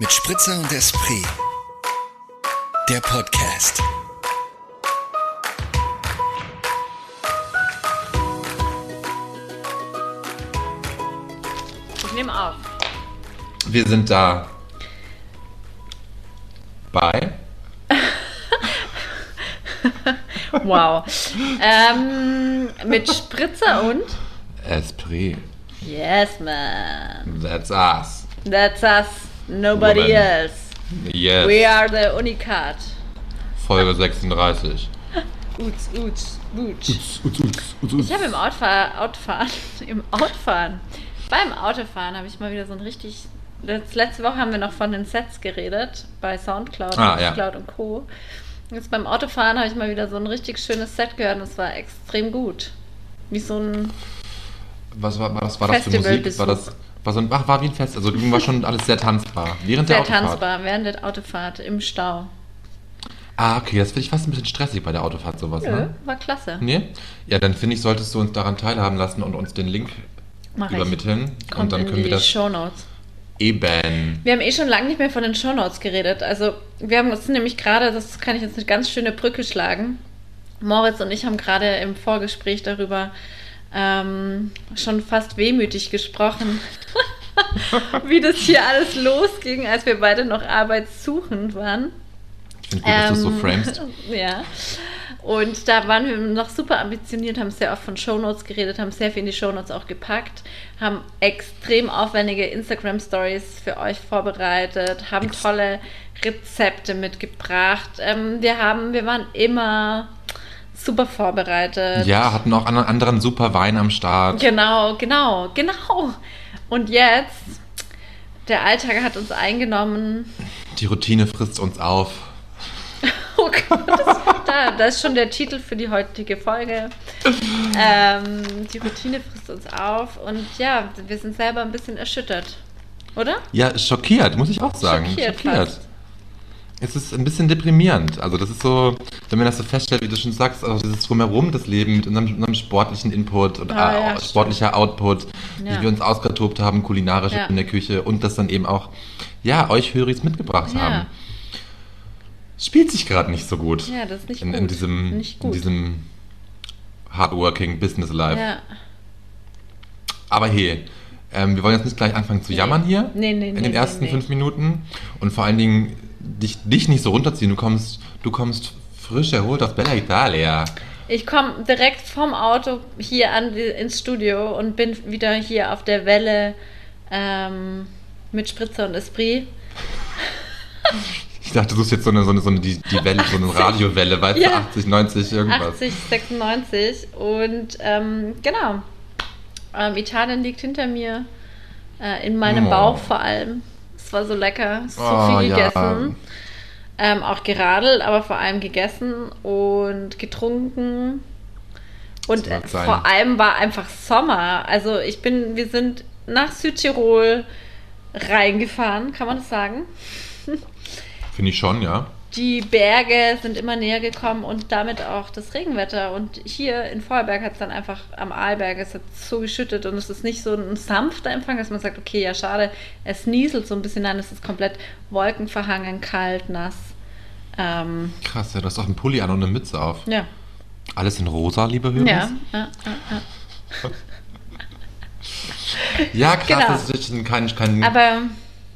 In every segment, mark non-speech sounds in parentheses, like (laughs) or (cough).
Mit Spritzer und Esprit. Der Podcast. Ich nehme auf. Wir sind da. Bei? (laughs) Wow. ähm, mit Spritzer und? Esprit. Yes, man. That's us. That's us. Nobody Woman. else. Yes. We are the Unikat. Folge 36. (laughs) Uts, uts, uts. Ich habe im Autofahr Autofahren, (laughs) im Autofahren, beim Autofahren habe ich mal wieder so ein richtig. Letz- Letzte Woche haben wir noch von den Sets geredet bei Soundcloud, Ah, ja. Cloud und Co. Jetzt beim Autofahren habe ich mal wieder so ein richtig schönes Set gehört und es war extrem gut. Wie so ein. Was war, war das? War das für Musik? War das war so ein, ach, war wie ein Fest. Also war schon alles sehr tanzbar. Während der Sehr Autofahrt. tanzbar während der Autofahrt im Stau. Ah, okay, das finde ich fast ein bisschen stressig bei der Autofahrt sowas, Nö, ne? war klasse. Nee? Ja, dann finde ich, solltest du uns daran teilhaben lassen und uns den Link Mach ich. übermitteln. Kommt und dann können wir das Shownotes. eben. Wir haben eh schon lange nicht mehr von den Shownotes geredet. Also wir haben uns nämlich gerade, das kann ich jetzt eine ganz schöne Brücke schlagen. Moritz und ich haben gerade im Vorgespräch darüber ähm, schon fast wehmütig gesprochen, (laughs) wie das hier alles losging, als wir beide noch arbeitssuchend waren. Ich finde gut, dass du so Ähm, framest. (laughs) Ja. Und da waren wir noch super ambitioniert, haben sehr oft von Shownotes geredet, haben sehr viel in die Shownotes auch gepackt, haben extrem aufwendige Instagram-Stories für euch vorbereitet, haben tolle Rezepte mitgebracht. Ähm, wir haben, wir waren immer super vorbereitet. Ja, hatten auch einen anderen super Wein am Start. Genau, genau, genau. Und jetzt, der Alltag hat uns eingenommen. Die Routine frisst uns auf. (laughs) Oh Gott, das, da, das ist schon der Titel für die heutige Folge. Ähm, die Routine frisst uns auf und ja, wir sind selber ein bisschen erschüttert, oder? Ja, schockiert, muss ich auch sagen. Schockiert fast. Es ist ein bisschen deprimierend. Also das ist so, wenn man das so feststellt, wie du schon sagst, auch dieses Drumherum, das Leben mit unserem, unserem sportlichen Input und Ah, äh, ja, sportlicher Output, Ja. wie wir uns ausgetobt haben, kulinarisch Ja. in der Küche und das dann eben auch, ja, euch Höris mitgebracht haben. Spielt sich gerade nicht so gut. Ja, das ist nicht in, gut. in diesem, Nicht in gut. diesem hardworking Business Life. Ja. Aber hey, ähm, wir wollen jetzt nicht gleich anfangen zu jammern hier Nee, nee, in nee, den ersten fünf Minuten und vor allen Dingen dich, dich nicht so runterziehen. Du kommst, du kommst frisch erholt aus Bella Italia. Ich komme direkt vom Auto hier an ins Studio und bin wieder hier auf der Welle ähm, mit Spritzer und Esprit. Ich dachte, du suchst jetzt so eine, so eine, so eine die, die Welle, so eine Radiowelle, weißt Ja. du, 80, 90, irgendwas. 80, 96 und ähm, genau. Ähm, Italien liegt hinter mir, äh, in meinem Oh. Bauch vor allem. Es war so lecker, so Oh, viel ja. gegessen. Ähm, auch geradelt, aber vor allem gegessen und getrunken. Und vor allem war einfach Sommer. Also ich bin, wir sind nach Südtirol reingefahren, kann man das sagen? (laughs) Finde ich schon, ja. Die Berge sind immer näher gekommen und damit auch das Regenwetter. Und hier in Vorarlberg hat es dann einfach am Arlberg, es hat so geschüttet und es ist nicht so ein sanfter Empfang, dass man sagt, okay, ja schade, es nieselt so ein bisschen, es ist komplett wolkenverhangen, kalt, nass. Ähm, Krass, ja, du hast auch einen Pulli an und eine Mütze auf. ja, Alles in rosa, liebe Höris? ja, ja, ja, ja. (laughs) Ja, krass, Genau. das ist kein, kein, Aber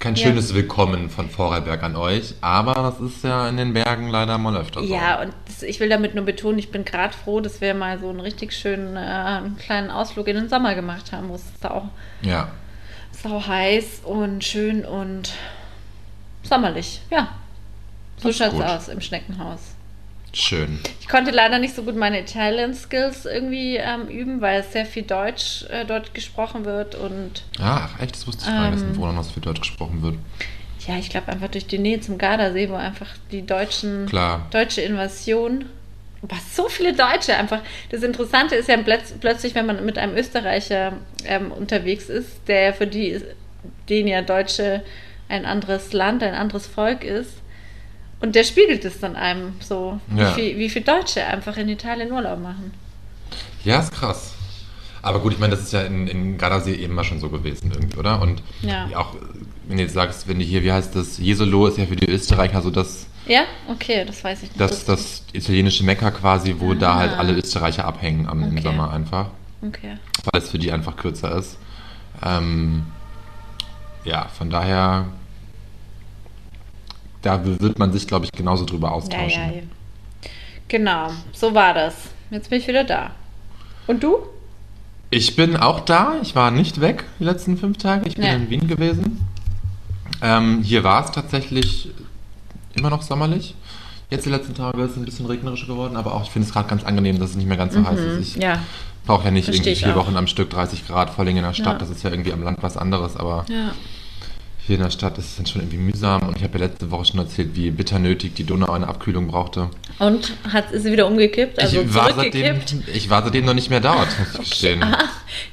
kein ja. schönes Willkommen von Vorarlberg an euch. Aber das ist ja in den Bergen leider mal öfter so. Ja, und das, ich will damit nur betonen, ich bin gerade froh, dass wir mal so einen richtig schönen äh, einen kleinen Ausflug in den Sommer gemacht haben, wo es sau, Ja. sau heiß und schön und sommerlich. Ja, so schaut's gut. aus im Schneckenhaus. Schön. Ich konnte leider nicht so gut meine Italian Skills irgendwie ähm, üben, weil sehr viel Deutsch äh, dort gesprochen wird und Ah, ach, echt, das wusste ich gar nicht, Ähm. Wohnern noch so viel Deutsch gesprochen wird. ja, ich glaube einfach durch die Nähe zum Gardasee, wo einfach die deutschen Klar. deutsche Invasion. Was so viele Deutsche einfach. Das Interessante ist ja plötz- plötzlich, wenn man mit einem Österreicher ähm, unterwegs ist, der für die, den ja Deutsche ein anderes Land, ein anderes Volk ist. Und der spiegelt es dann einem so, Ja. wie, viel, wie viel Deutsche einfach in Italien Urlaub machen. Ja, ist krass. Aber gut, ich meine, das ist ja in, in Gardasee eben mal schon so gewesen irgendwie, oder? Und Ja. auch, wenn du jetzt sagst, wenn die hier, wie heißt das, Jesolo ist ja für die Österreicher so das, Ja, okay, das weiß ich nicht. das, das italienische Mekka quasi, wo da halt Ah. alle Österreicher abhängen am, im Okay. Sommer einfach. Okay. weil es für die einfach kürzer ist. Ähm, ja, von daher, da wird man sich, glaube ich, genauso drüber Ja, austauschen. ja, ja. Genau, so war das. Jetzt bin ich wieder da. Und du? Ich bin auch da. Ich war nicht weg die letzten fünf Tage. Ich bin Ja. in Wien gewesen. Ähm, hier war es tatsächlich immer noch sommerlich. Jetzt die letzten Tage ist es ein bisschen regnerischer geworden, aber auch ich finde es gerade ganz angenehm, dass es nicht mehr ganz so heiß ist. Ich Mhm. Ja. brauche ja nicht Versteh irgendwie vier. Wochen am Stück 30 Grad, vor allem in der Stadt. Ja. Das ist ja irgendwie am Land was anderes, aber Ja. Hier in der Stadt ist es dann schon irgendwie mühsam und ich habe ja letzte Woche schon erzählt, wie bitter nötig die Donau eine Abkühlung brauchte. Und hat, ist sie wieder umgekippt? Also ich, war seitdem, zurückgekippt? ich war seitdem noch nicht mehr dort, muss ich (laughs) gestehen. Ah,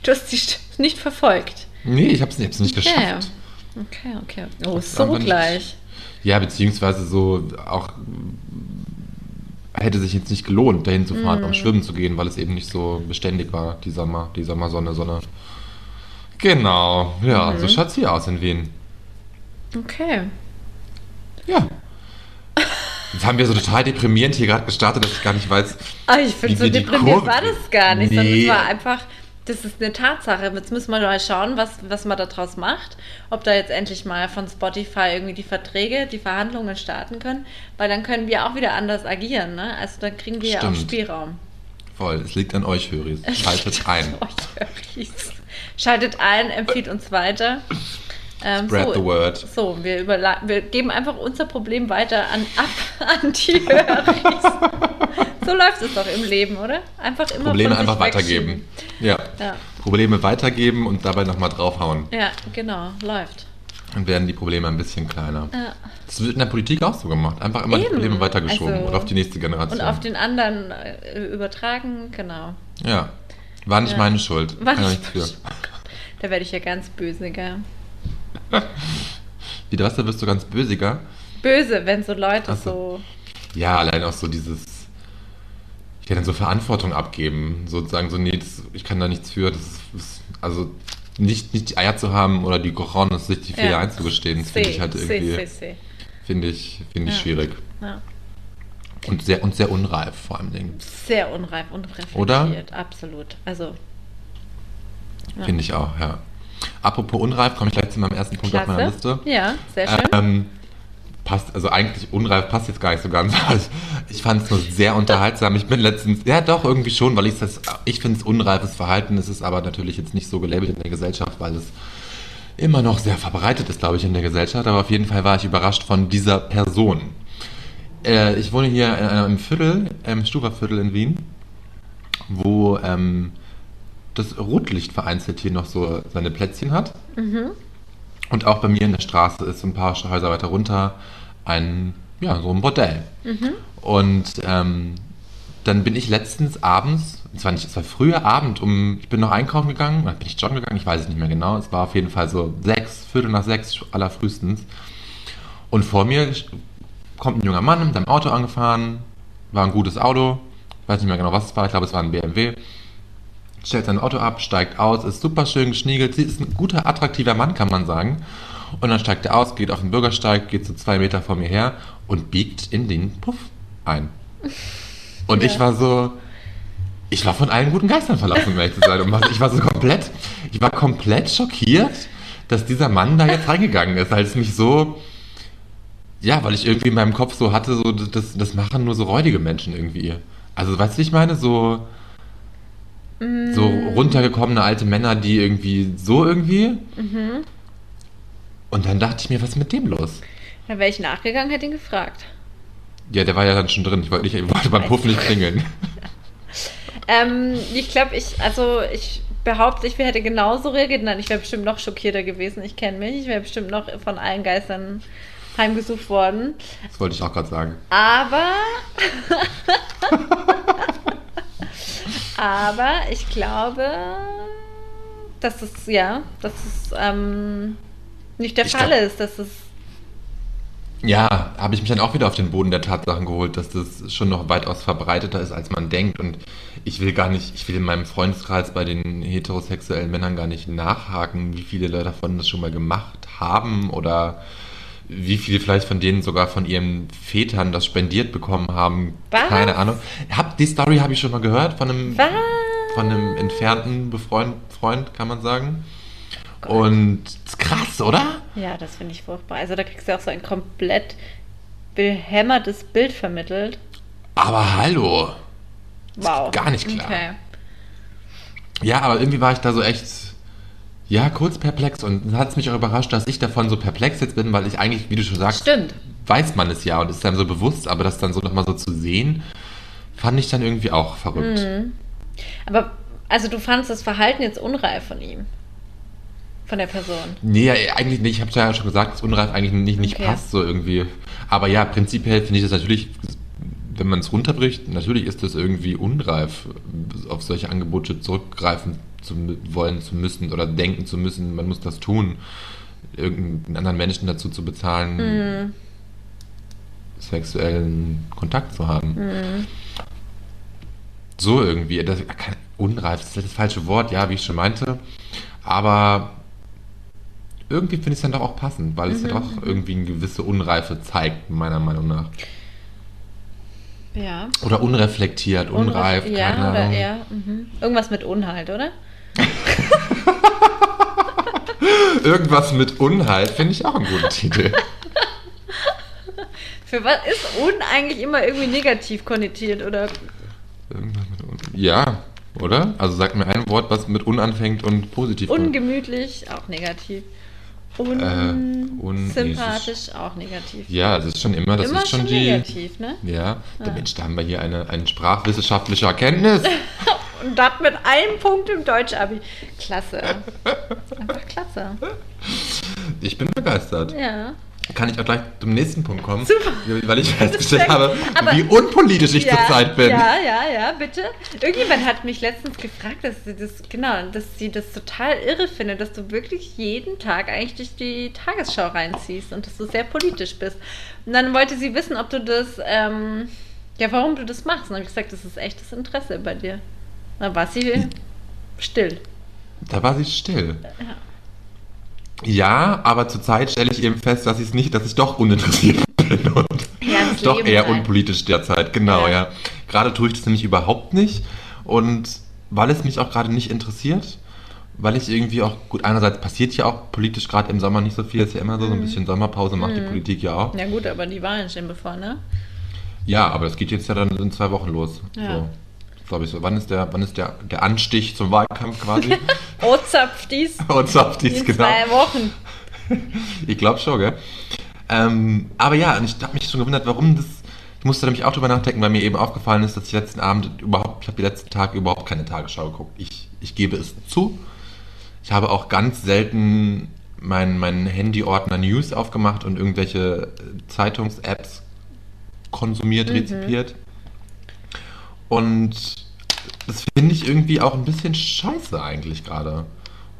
du hast St- nicht verfolgt. Nee, ich habe es nicht, nicht Okay. geschafft. Okay, okay. Oh, so gleich. Ja, beziehungsweise so auch hätte sich jetzt nicht gelohnt, dahin zu fahren, Mhm. um schwimmen zu gehen, weil es eben nicht so beständig war, die Sommer, die Sommersonne, Sonne. Genau, ja, Mhm. so schaut's hier aus in Wien. Okay. Ja. Jetzt haben wir so total deprimierend hier gerade gestartet, dass ich gar nicht weiß, Ah, ich finde, so Kurve war das gar nicht, sondern Nee. es war einfach, das ist eine Tatsache. Jetzt müssen wir mal schauen, was, was man daraus macht. Ob da jetzt endlich mal von Spotify irgendwie die Verträge, die Verhandlungen starten können, weil dann können wir auch wieder anders agieren. Ne? Also dann kriegen wir ja auch Stimmt. Spielraum. voll, es liegt an euch, Höris. (laughs) Schaltet ein. Euch Höris. Schaltet ein, empfiehlt uns weiter. Ähm, Spread so, the word. So, wir, wir geben einfach unser Problem weiter an, ab (laughs) an die Höris. (laughs) so läuft es doch im Leben, oder? Einfach immer Probleme einfach weitergeben. Ja. Ja. Probleme weitergeben und dabei nochmal draufhauen. Ja, genau, läuft. Dann werden die Probleme ein bisschen kleiner. Ja. Das wird in der Politik auch so gemacht. Einfach immer die Eben. Probleme weitergeschoben Also- und auf die nächste Generation. Und auf den anderen äh, übertragen, genau. ja. War nicht Ja. meine Schuld. War Kann nicht nichts für. Da werde ich ja ganz böse, gell? Wie was, da wirst du ganz bösiger. Böse, wenn so Leute so. so. Ja, allein auch so dieses. Ja, dann so Verantwortung abgeben. Sozusagen so, nee, das, ich kann da nichts für. Das ist, das, also nicht, nicht die Eier zu haben oder die Cojones, sich die Fehler Ja. einzugestehen, das finde ich halt irgendwie, finde ich, finde ich Ja. schwierig. Ja. Und sehr, und sehr unreif vor allem Dingen. Sehr unreif, unreflektiert, Oder? absolut. Also, Ja. Finde ich auch, ja. Apropos unreif, komme ich gleich zu meinem ersten Punkt auf meiner klasse. Liste. Ja, sehr schön. Ähm, passt, also eigentlich unreif passt jetzt gar nicht so ganz. aber (laughs) Ich, fand es nur sehr unterhaltsam. Ich bin letztens, ja doch, irgendwie schon, weil ich das, ich finde es unreifes Verhalten. Es ist aber natürlich jetzt nicht so gelabelt in der Gesellschaft, weil es immer noch sehr verbreitet ist, glaube ich, in der Gesellschaft. Aber auf jeden Fall war ich überrascht von dieser Person. Äh, ich wohne hier äh, im Viertel, im Stuberviertel in Wien, wo ähm, das Rotlicht vereinzelt hier noch so seine Plätzchen hat. Und auch bei mir in der Straße ist ein paar Häuser weiter runter ein, ja, so ein Bordell. Und ähm, dann bin ich letztens abends, es war war früher Abend, um, ich bin noch einkaufen gegangen, oder bin ich joggen gegangen, ich weiß es nicht mehr genau. Es war auf jeden Fall so sechs, Viertel nach sechs allerfrühestens. Und vor mir kommt ein junger Mann mit seinem Auto angefahren, war ein gutes Auto, weiß nicht mehr genau, was es war, ich glaube, es war ein BMW. Stellt sein Auto ab, steigt aus, ist super schön geschniegelt, sie ist ein guter, attraktiver Mann, kann man sagen. Und dann steigt er aus, geht auf den Bürgersteig, geht so zwei Meter vor mir her und biegt in den Puff ein. Und ich Ja. war so, ich war von allen guten Geistern verlassen, um ehrlich zu sein. Ich war so komplett, ich war komplett schockiert, dass dieser Mann da jetzt reingegangen ist, weil es mich so, ja, weil ich irgendwie in meinem Kopf so hatte, so, das, das machen nur so räudige Menschen irgendwie. Also, weißt du, ich meine? So, so runtergekommene alte Männer, die irgendwie so irgendwie. Und dann dachte ich mir, was ist mit dem los? Da wäre ich nachgegangen, hätte ihn gefragt. Ja, der war ja dann schon drin. Ich wollte, nicht, ich wollte beim Puff nicht klingeln. (laughs) Ähm, ich glaube, ich, also ich behaupte, ich hätte genauso reagiert. Nein, ich wäre bestimmt noch schockierter gewesen. Ich kenne mich. Ich wäre bestimmt noch von allen Geistern heimgesucht worden. Das wollte ich auch gerade sagen. Aber. (laughs) (laughs) aber ich glaube, dass es, ja, dass es ähm, nicht der Ich Fall glaub- ist. Dass es. Ja, habe ich mich dann auch wieder auf den Boden der Tatsachen geholt, dass das schon noch weitaus verbreiteter ist, als man denkt. Und ich will gar nicht, ich will in meinem Freundeskreis bei den heterosexuellen Männern gar nicht nachhaken, wie viele davon das schon mal gemacht haben oder wie viele vielleicht von denen sogar von ihren Vätern das spendiert bekommen haben. Was? Keine Ahnung. Hab, die Story habe ich schon mal gehört von einem, Was? von einem entfernten Befreund, Freund, kann man sagen. Und das ist krass, oder? Ja, das finde ich furchtbar. Also da kriegst du auch so ein komplett behämmertes Bild vermittelt. Aber hallo. Wow. gar nicht klar. Okay. Ja, aber irgendwie war ich da so echt, ja, kurz perplex und dann hat es mich auch überrascht, dass ich davon so perplex jetzt bin, weil ich eigentlich, wie du schon sagst, Stimmt. weiß man es ja und ist dann so bewusst, aber das dann so nochmal so zu sehen, fand ich dann irgendwie auch verrückt. Mhm. Aber also du fandst das Verhalten jetzt unreif von ihm? Von der Person? Nee, eigentlich nicht. Ich habe ja schon gesagt, dass unreif eigentlich nicht, nicht Okay. passt so irgendwie. Aber ja, prinzipiell finde ich das natürlich, wenn man es runterbricht, natürlich ist das irgendwie unreif, auf solche Angebote zurückgreifen zu wollen zu müssen oder denken zu müssen, man muss das tun, irgendeinen anderen Menschen dazu zu bezahlen, Mhm. sexuellen Kontakt zu haben. So irgendwie, das, unreif das ist das falsche Wort, ja, wie ich schon meinte. Aber irgendwie finde ich es dann doch auch passend, weil es ja doch irgendwie eine gewisse Unreife zeigt, meiner Meinung nach. Ja. Oder unreflektiert, unreif, Unreif- Ja, keine oder Ahnung. eher. Mhm. Irgendwas mit Unhalt, oder? (laughs) Irgendwas mit Unhalt finde ich auch einen guten Titel. (laughs) Für was ist un eigentlich immer irgendwie negativ konnotiert, oder? Irgendwas mit Un ja, oder? Also sag mir ein Wort, was mit un anfängt und positiv. Ungemütlich, auch negativ. Un Äh, un- sympathisch, auch negativ. ja, das ist schon immer, das immer ist schon, schon die. negativ, ne? Ja, der Mensch, da haben wir hier eine, eine sprachwissenschaftliche Erkenntnis. (laughs) Und das mit einem Punkt im Deutsch-Abi. Klasse. (laughs) Einfach klasse. Ich bin begeistert. Ja. Kann ich auch gleich zum nächsten Punkt kommen? Super. Weil ich festgestellt habe, Aber- wie unpolitisch ich ja, zurzeit bin. Ja, ja, ja, bitte. Irgendjemand hat mich letztens gefragt, dass sie das, genau, dass sie das total irre findet, dass du wirklich jeden Tag eigentlich durch die Tagesschau reinziehst und dass du sehr politisch bist. Und dann wollte sie wissen, ob du das, ähm, ja, warum du das machst. Und dann habe ich gesagt, das ist echtes Interesse bei dir. Dann war sie still. Da war sie still. Ja, aber zurzeit stelle ich eben fest, dass ich es nicht, dass ich doch uninteressiert (laughs) bin und Ja, das doch Leben eher halt. unpolitisch derzeit. Genau, Ja. ja. Gerade tue ich das nämlich überhaupt nicht und weil es mich auch gerade nicht interessiert, weil ich irgendwie auch gut einerseits passiert ja auch politisch gerade im Sommer nicht so viel, ist ja immer so, so Mhm. ein bisschen Sommerpause macht die Politik ja auch. Ja gut, aber die Wahlen stehen bevor, ne? Ja, aber das geht jetzt ja dann in zwei Wochen los. Ja. So, glaube ich so. Wann ist der, wann ist der, der Anstich zum Wahlkampf quasi? (laughs) Ozapftis (laughs) in genau. zwei Wochen. Ich glaube schon, gell? Ähm, aber ja, und ich habe mich schon gewundert, warum das. Ich musste nämlich auch drüber nachdenken, weil mir eben aufgefallen ist, dass ich letzten Abend überhaupt, ich habe die letzten Tage überhaupt keine Tagesschau geguckt. Ich, ich gebe es zu. Ich habe auch ganz selten meinen mein Handy-Ordner News aufgemacht und irgendwelche Zeitungs-Apps konsumiert, rezipiert. Und das finde ich irgendwie auch ein bisschen scheiße eigentlich gerade,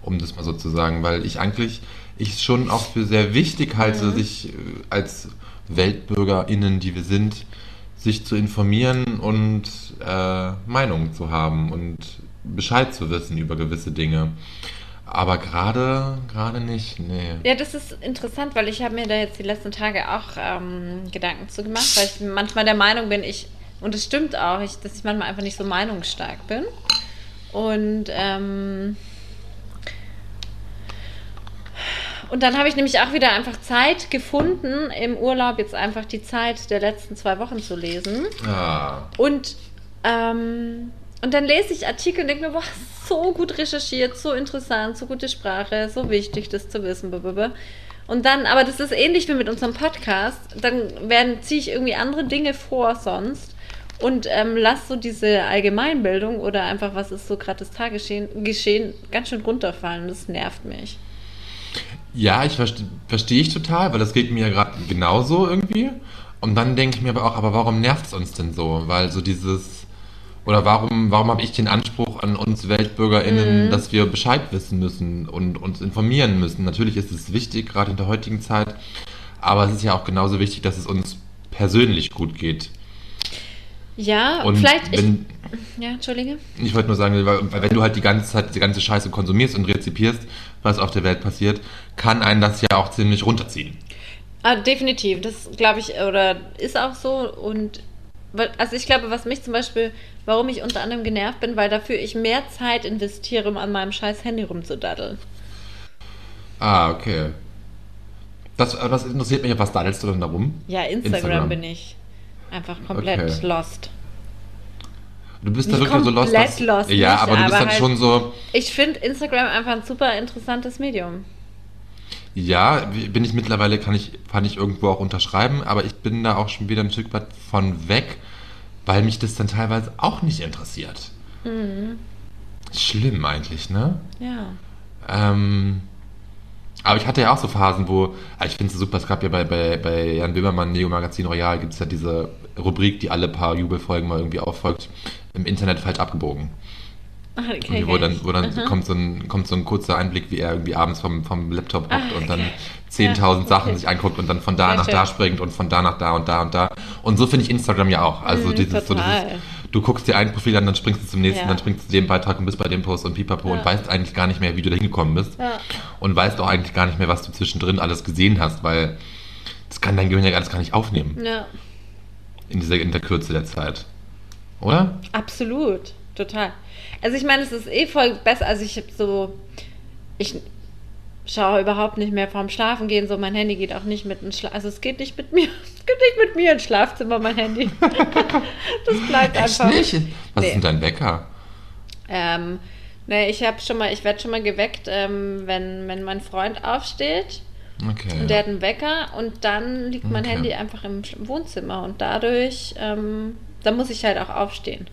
um das mal so zu sagen, weil ich eigentlich ich schon auch für sehr wichtig halte, sich äh, als WeltbürgerInnen, die wir sind, sich zu informieren und äh, Meinungen zu haben und Bescheid zu wissen über gewisse Dinge. Aber gerade, gerade nicht, nee. Ja, das ist interessant, weil ich habe mir da jetzt die letzten Tage auch ähm, Gedanken zu gemacht, weil ich manchmal der Meinung bin, ich, und es stimmt auch, ich, dass ich manchmal einfach nicht so meinungsstark bin. Und, ähm, und dann habe ich nämlich auch wieder einfach Zeit gefunden, im Urlaub jetzt einfach die Zeit der letzten zwei Wochen zu lesen. Ah, Und, ähm, und dann lese ich Artikel und denke mir, boah, so gut recherchiert, so interessant, so gute Sprache, so wichtig, das zu wissen. blablabla. Und dann, aber das ist ähnlich wie mit unserem Podcast, dann werden, ziehe ich irgendwie andere Dinge vor sonst und ähm, lass so diese Allgemeinbildung oder einfach, was ist so gerade das Tagesgeschehen, Geschehen, ganz schön runterfallen. Das nervt mich. Ja, ich verstehe versteh ich total, weil das geht mir ja gerade genauso irgendwie. Und dann denke ich mir aber auch, aber warum nervt es uns denn so? Weil so dieses, oder warum, warum habe ich den Anspruch an uns WeltbürgerInnen, dass wir Bescheid wissen müssen und uns informieren müssen? Natürlich ist es wichtig, gerade in der heutigen Zeit. Aber es ist ja auch genauso wichtig, dass es uns persönlich gut geht. Ja, Und vielleicht. wenn, ich, ja, Entschuldige. ich wollte nur sagen, weil, wenn du halt die ganze Zeit die ganze Scheiße konsumierst und rezipierst, was auf der Welt passiert, kann einen das ja auch ziemlich runterziehen. Ah, definitiv, das glaube ich, oder ist auch so. Und also ich glaube, was mich zum Beispiel, warum ich unter anderem genervt bin, weil dafür ich mehr Zeit investiere, um an meinem scheiß Handy rumzudaddeln. Ah, okay. Das, aber das interessiert mich, was daddelst du denn da rum? Ja, Instagram, Instagram. bin ich einfach komplett Okay. lost. Du bist da wirklich so lost. dass- lost, ja, nicht, aber du bist aber dann halt- schon so. Ich finde Instagram einfach ein super interessantes Medium. Ja, bin ich mittlerweile, kann ich, kann ich irgendwo auch unterschreiben, aber ich bin da auch schon wieder ein Stück weit von weg, weil mich das dann teilweise auch nicht interessiert. Mhm. Schlimm eigentlich, ne? Ja. Ähm, aber ich hatte ja auch so Phasen, wo, ah, ich finde es super, es gab ja bei, bei, bei Jan Böhmermann, Neo Magazin Royal, gibt es ja diese Rubrik, die alle paar Jubelfolgen mal irgendwie auffolgt, im Internet falsch abgebogen. Ah, Okay, wo dann, wo dann kommt, so ein, kommt so ein kurzer Einblick, wie er irgendwie abends vom, vom Laptop hockt Ah, und dann okay. 10.000 Ja, Sachen sich anguckt und dann von da Sehr nach schön. da springt und von da nach da und da und da. Und so finde ich Instagram ja auch. Also Mhm, dieses, so total. dieses, du guckst dir ein Profil an, dann springst du zum nächsten, Ja. dann springst du zu dem Beitrag und bist bei dem Post und pipapo Ja. und weißt eigentlich gar nicht mehr, wie du da hingekommen bist. Ja. Und weißt auch eigentlich gar nicht mehr, was du zwischendrin alles gesehen hast, weil das kann dein Gehirn ja alles gar nicht aufnehmen Ja, in dieser in der Kürze der Zeit. Oder? absolut. Total. Also ich meine, es ist eh voll besser. Also ich habe so, ich schaue überhaupt nicht mehr vorm Schlafen gehen. So mein Handy geht auch nicht mit ins Schlaf. Also es geht nicht mit mir. (laughs) Es geht nicht mit mir ins Schlafzimmer, mein Handy. (laughs) das bleibt Echt einfach. nicht? Was Nee. ist denn dein Wecker? Ähm, ne, ich habe schon mal, ich werde schon mal geweckt, ähm, wenn, wenn mein Freund aufsteht. Okay. Und der hat einen Wecker und dann liegt mein Okay. Handy einfach im Wohnzimmer und dadurch, ähm, da muss ich halt auch aufstehen.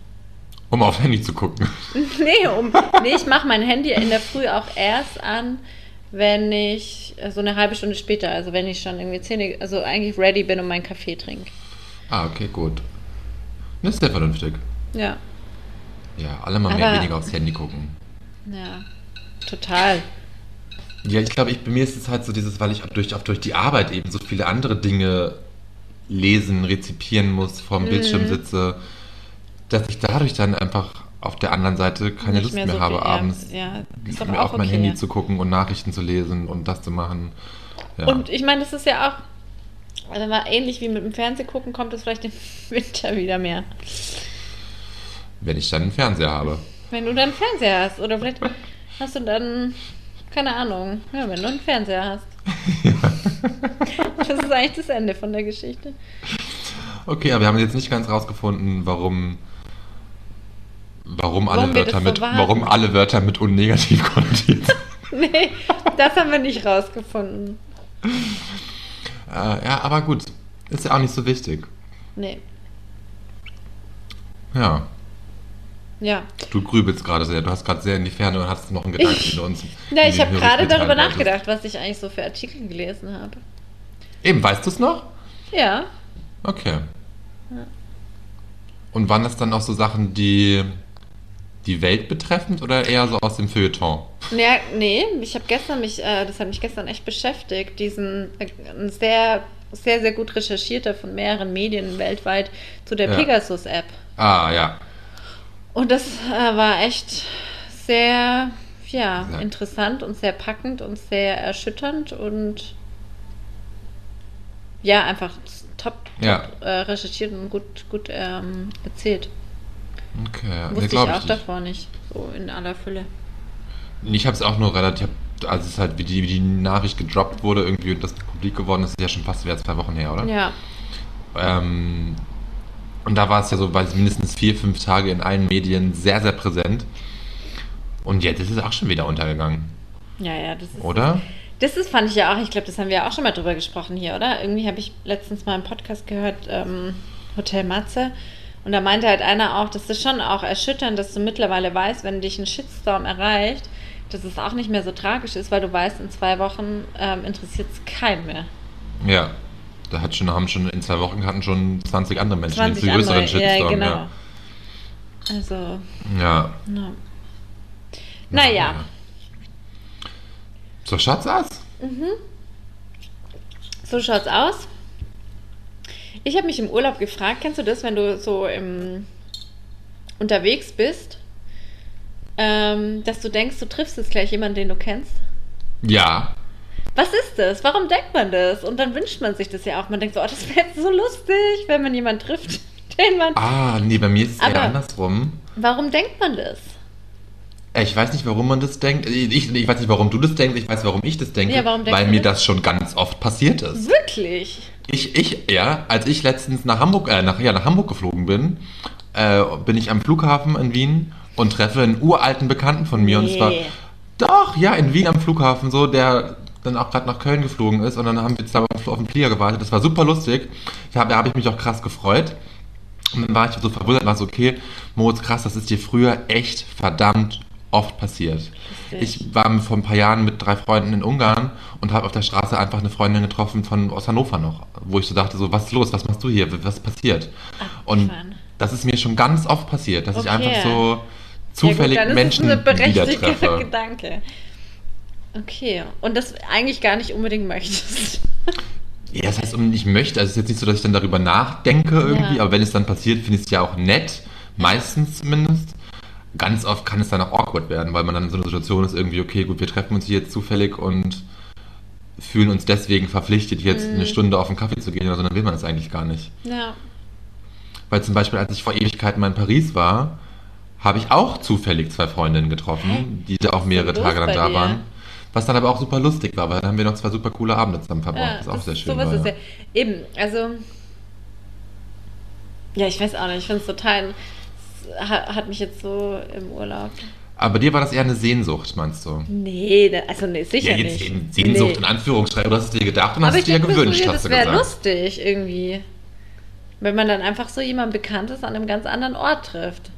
Um auf Handy zu gucken. (laughs) nee, um, nee, ich mache mein Handy in der Früh auch erst an, wenn ich so eine halbe Stunde später, also wenn ich schon irgendwie Zähne, also eigentlich ready bin und meinen Kaffee trinke. Ah, okay, gut. Das ist sehr vernünftig. Ja, Ja, alle mal mehr Aber- weniger aufs Handy gucken. ja, total. Ja, ich glaube, ich, bei mir ist es halt so dieses, weil ich auch durch, auch durch die Arbeit eben so viele andere Dinge lesen, rezipieren muss, vorm Mhm. Bildschirm sitze, dass ich dadurch dann einfach auf der anderen Seite keine Lust mehr mehr, so habe, viel- ja, abends ja, doch mir auf mein okay. Handy zu gucken und Nachrichten zu lesen und das zu machen. Ja. Und ich meine, das ist ja auch, also mal ähnlich wie mit dem Fernseh gucken, kommt es vielleicht im (laughs) Winter wieder mehr. wenn ich dann einen Fernseher habe. Wenn du dann einen Fernseher hast. Oder vielleicht hast du dann, keine Ahnung, ja, wenn du einen Fernseher hast. (laughs) Das ist eigentlich das Ende von der Geschichte. Okay, aber wir haben jetzt nicht ganz rausgefunden, warum, warum alle Warum Wörter so mit, wagen. warum alle Wörter mit und negativ (laughs) konnotiert sind. (laughs) Nee, das haben wir nicht rausgefunden. Äh, ja, aber gut. Ist ja auch nicht so wichtig. Nee. Ja. Ja. Du grübelst gerade sehr. Du hast gerade sehr in die Ferne und hast noch einen Gedanken, den du uns. Ja, den ich habe gerade darüber wolltest. nachgedacht, was ich eigentlich so für Artikel gelesen habe. Eben, weißt du es noch? Ja. Okay. Und waren das dann auch so Sachen, die die Welt betreffend oder eher so aus dem Feuilleton? Ja, nee, ich habe gestern mich, äh, das hat mich gestern echt beschäftigt, diesen äh, sehr, sehr, sehr gut recherchierter von mehreren Medien weltweit zu der Ja. Pegasus-App. Ah, ja. Und das äh, war echt sehr, ja, Ja. interessant und sehr packend und sehr erschütternd und ja, einfach top, top Ja. äh, recherchiert und gut, gut ähm, erzählt. Okay, ja. Wusste ich glaub auch nicht. davor nicht, so in aller Fülle. Ich habe es auch nur relativ, als es halt wie die, wie die Nachricht gedroppt wurde irgendwie und das publik geworden ist, ist ja schon fast wieder zwei Wochen her, oder? Ja, Ähm, und da war es ja so, weil es mindestens vier, fünf Tage in allen Medien sehr, sehr präsent. Und jetzt ist es auch schon wieder untergegangen, ja, ja, das ist oder? Das ist, fand ich ja auch, ich glaube, das haben wir auch schon mal drüber gesprochen hier, oder? Irgendwie habe ich letztens mal im Podcast gehört, ähm, Hotel Matze. Und da meinte halt einer auch, das ist schon auch erschütternd, dass du mittlerweile weißt, wenn dich ein Shitstorm erreicht, dass es auch nicht mehr so tragisch ist, weil du weißt, in zwei Wochen ähm, interessiert es keinen mehr. Ja. Da hat schon, haben schon in zwei Wochen hatten schon 20 andere Menschen den 20 viel größeren andere, ja, Shitstorm. genau. Ja. Also, ja. na. Naja, So, Schatz, Ass. So schaut's aus. Ich habe mich im Urlaub gefragt, kennst du das, wenn du so im, unterwegs bist, ähm, dass du denkst, du triffst jetzt gleich jemanden, den du kennst? Ja. Was ist das? Warum denkt man das? Und dann wünscht man sich das ja auch. Man denkt so, oh, das wäre jetzt so lustig, wenn man jemanden trifft, (laughs) den man. Ah, nee, bei mir ist es eher andersrum. Warum denkt man das? Äh, Ich weiß nicht, warum man das denkt. Ich, ich weiß nicht, warum du das denkst. Ich weiß, warum ich das denke. Ja, warum weil mir das? das schon ganz oft passiert ist. Wirklich? Ich, ich, ja, als ich letztens nach Hamburg, äh, nach, ja, nach Hamburg geflogen bin, äh, bin ich am Flughafen in Wien und treffe einen uralten Bekannten von mir. Und es war, Nee. doch, ja, in Wien am Flughafen so, der dann auch gerade nach Köln geflogen ist und dann haben wir zusammen auf auf den Flieger gewartet. Das war super lustig. Da habe hab ich mich auch krass gefreut. Und dann war ich so verwundert, war so, okay, Moritz, krass, das ist dir früher echt verdammt oft passiert. Ich war vor ein paar Jahren mit drei Freunden in Ungarn und habe auf der Straße einfach eine Freundin getroffen von aus Hannover noch, wo ich so dachte, so, was ist los, was machst du hier, was passiert? Und Abgefahren. das ist mir schon ganz oft passiert, dass ich Okay. einfach so zufällig ja, gut, Menschen ist es ein wieder berechtigter treffe. Gedanke. Okay. Und das eigentlich gar nicht unbedingt möchtest. Ja, das heißt, ich möchte, also es ist jetzt nicht so, dass ich dann darüber nachdenke irgendwie, Ja. aber wenn es dann passiert, finde ich es ja auch nett, meistens zumindest. Ganz oft kann es dann auch awkward werden, weil man dann in so einer Situation ist, irgendwie, okay, gut, wir treffen uns hier jetzt zufällig und fühlen uns deswegen verpflichtet, jetzt Mhm. eine Stunde auf einen Kaffee zu gehen, oder so, dann will man das eigentlich gar nicht. Ja. Weil zum Beispiel, als ich vor Ewigkeiten mal in Paris war, habe ich auch zufällig zwei Freundinnen getroffen, die da auch mehrere Tage dann da dir? waren. Was dann aber auch super lustig war, weil dann haben wir noch zwei super coole Abende zusammen verbracht, ja was auch sehr schön war. ist ja. Eben, also. Ja, ich weiß auch nicht. Ich finde es total. Es Hat, mich jetzt so im Urlaub. Aber dir war das eher eine Sehnsucht, meinst du? Nee, da- also nee, sicher ja, jetzt nicht. eben Sehnsucht Nee. in Anführungsstrichen. Du hast es dir gedacht und hast Aber es ich dir denke mir so, gewünscht, ja, hast das du wäre gesagt. lustig irgendwie. Wenn man dann einfach so jemand Bekanntes an einem ganz anderen Ort trifft.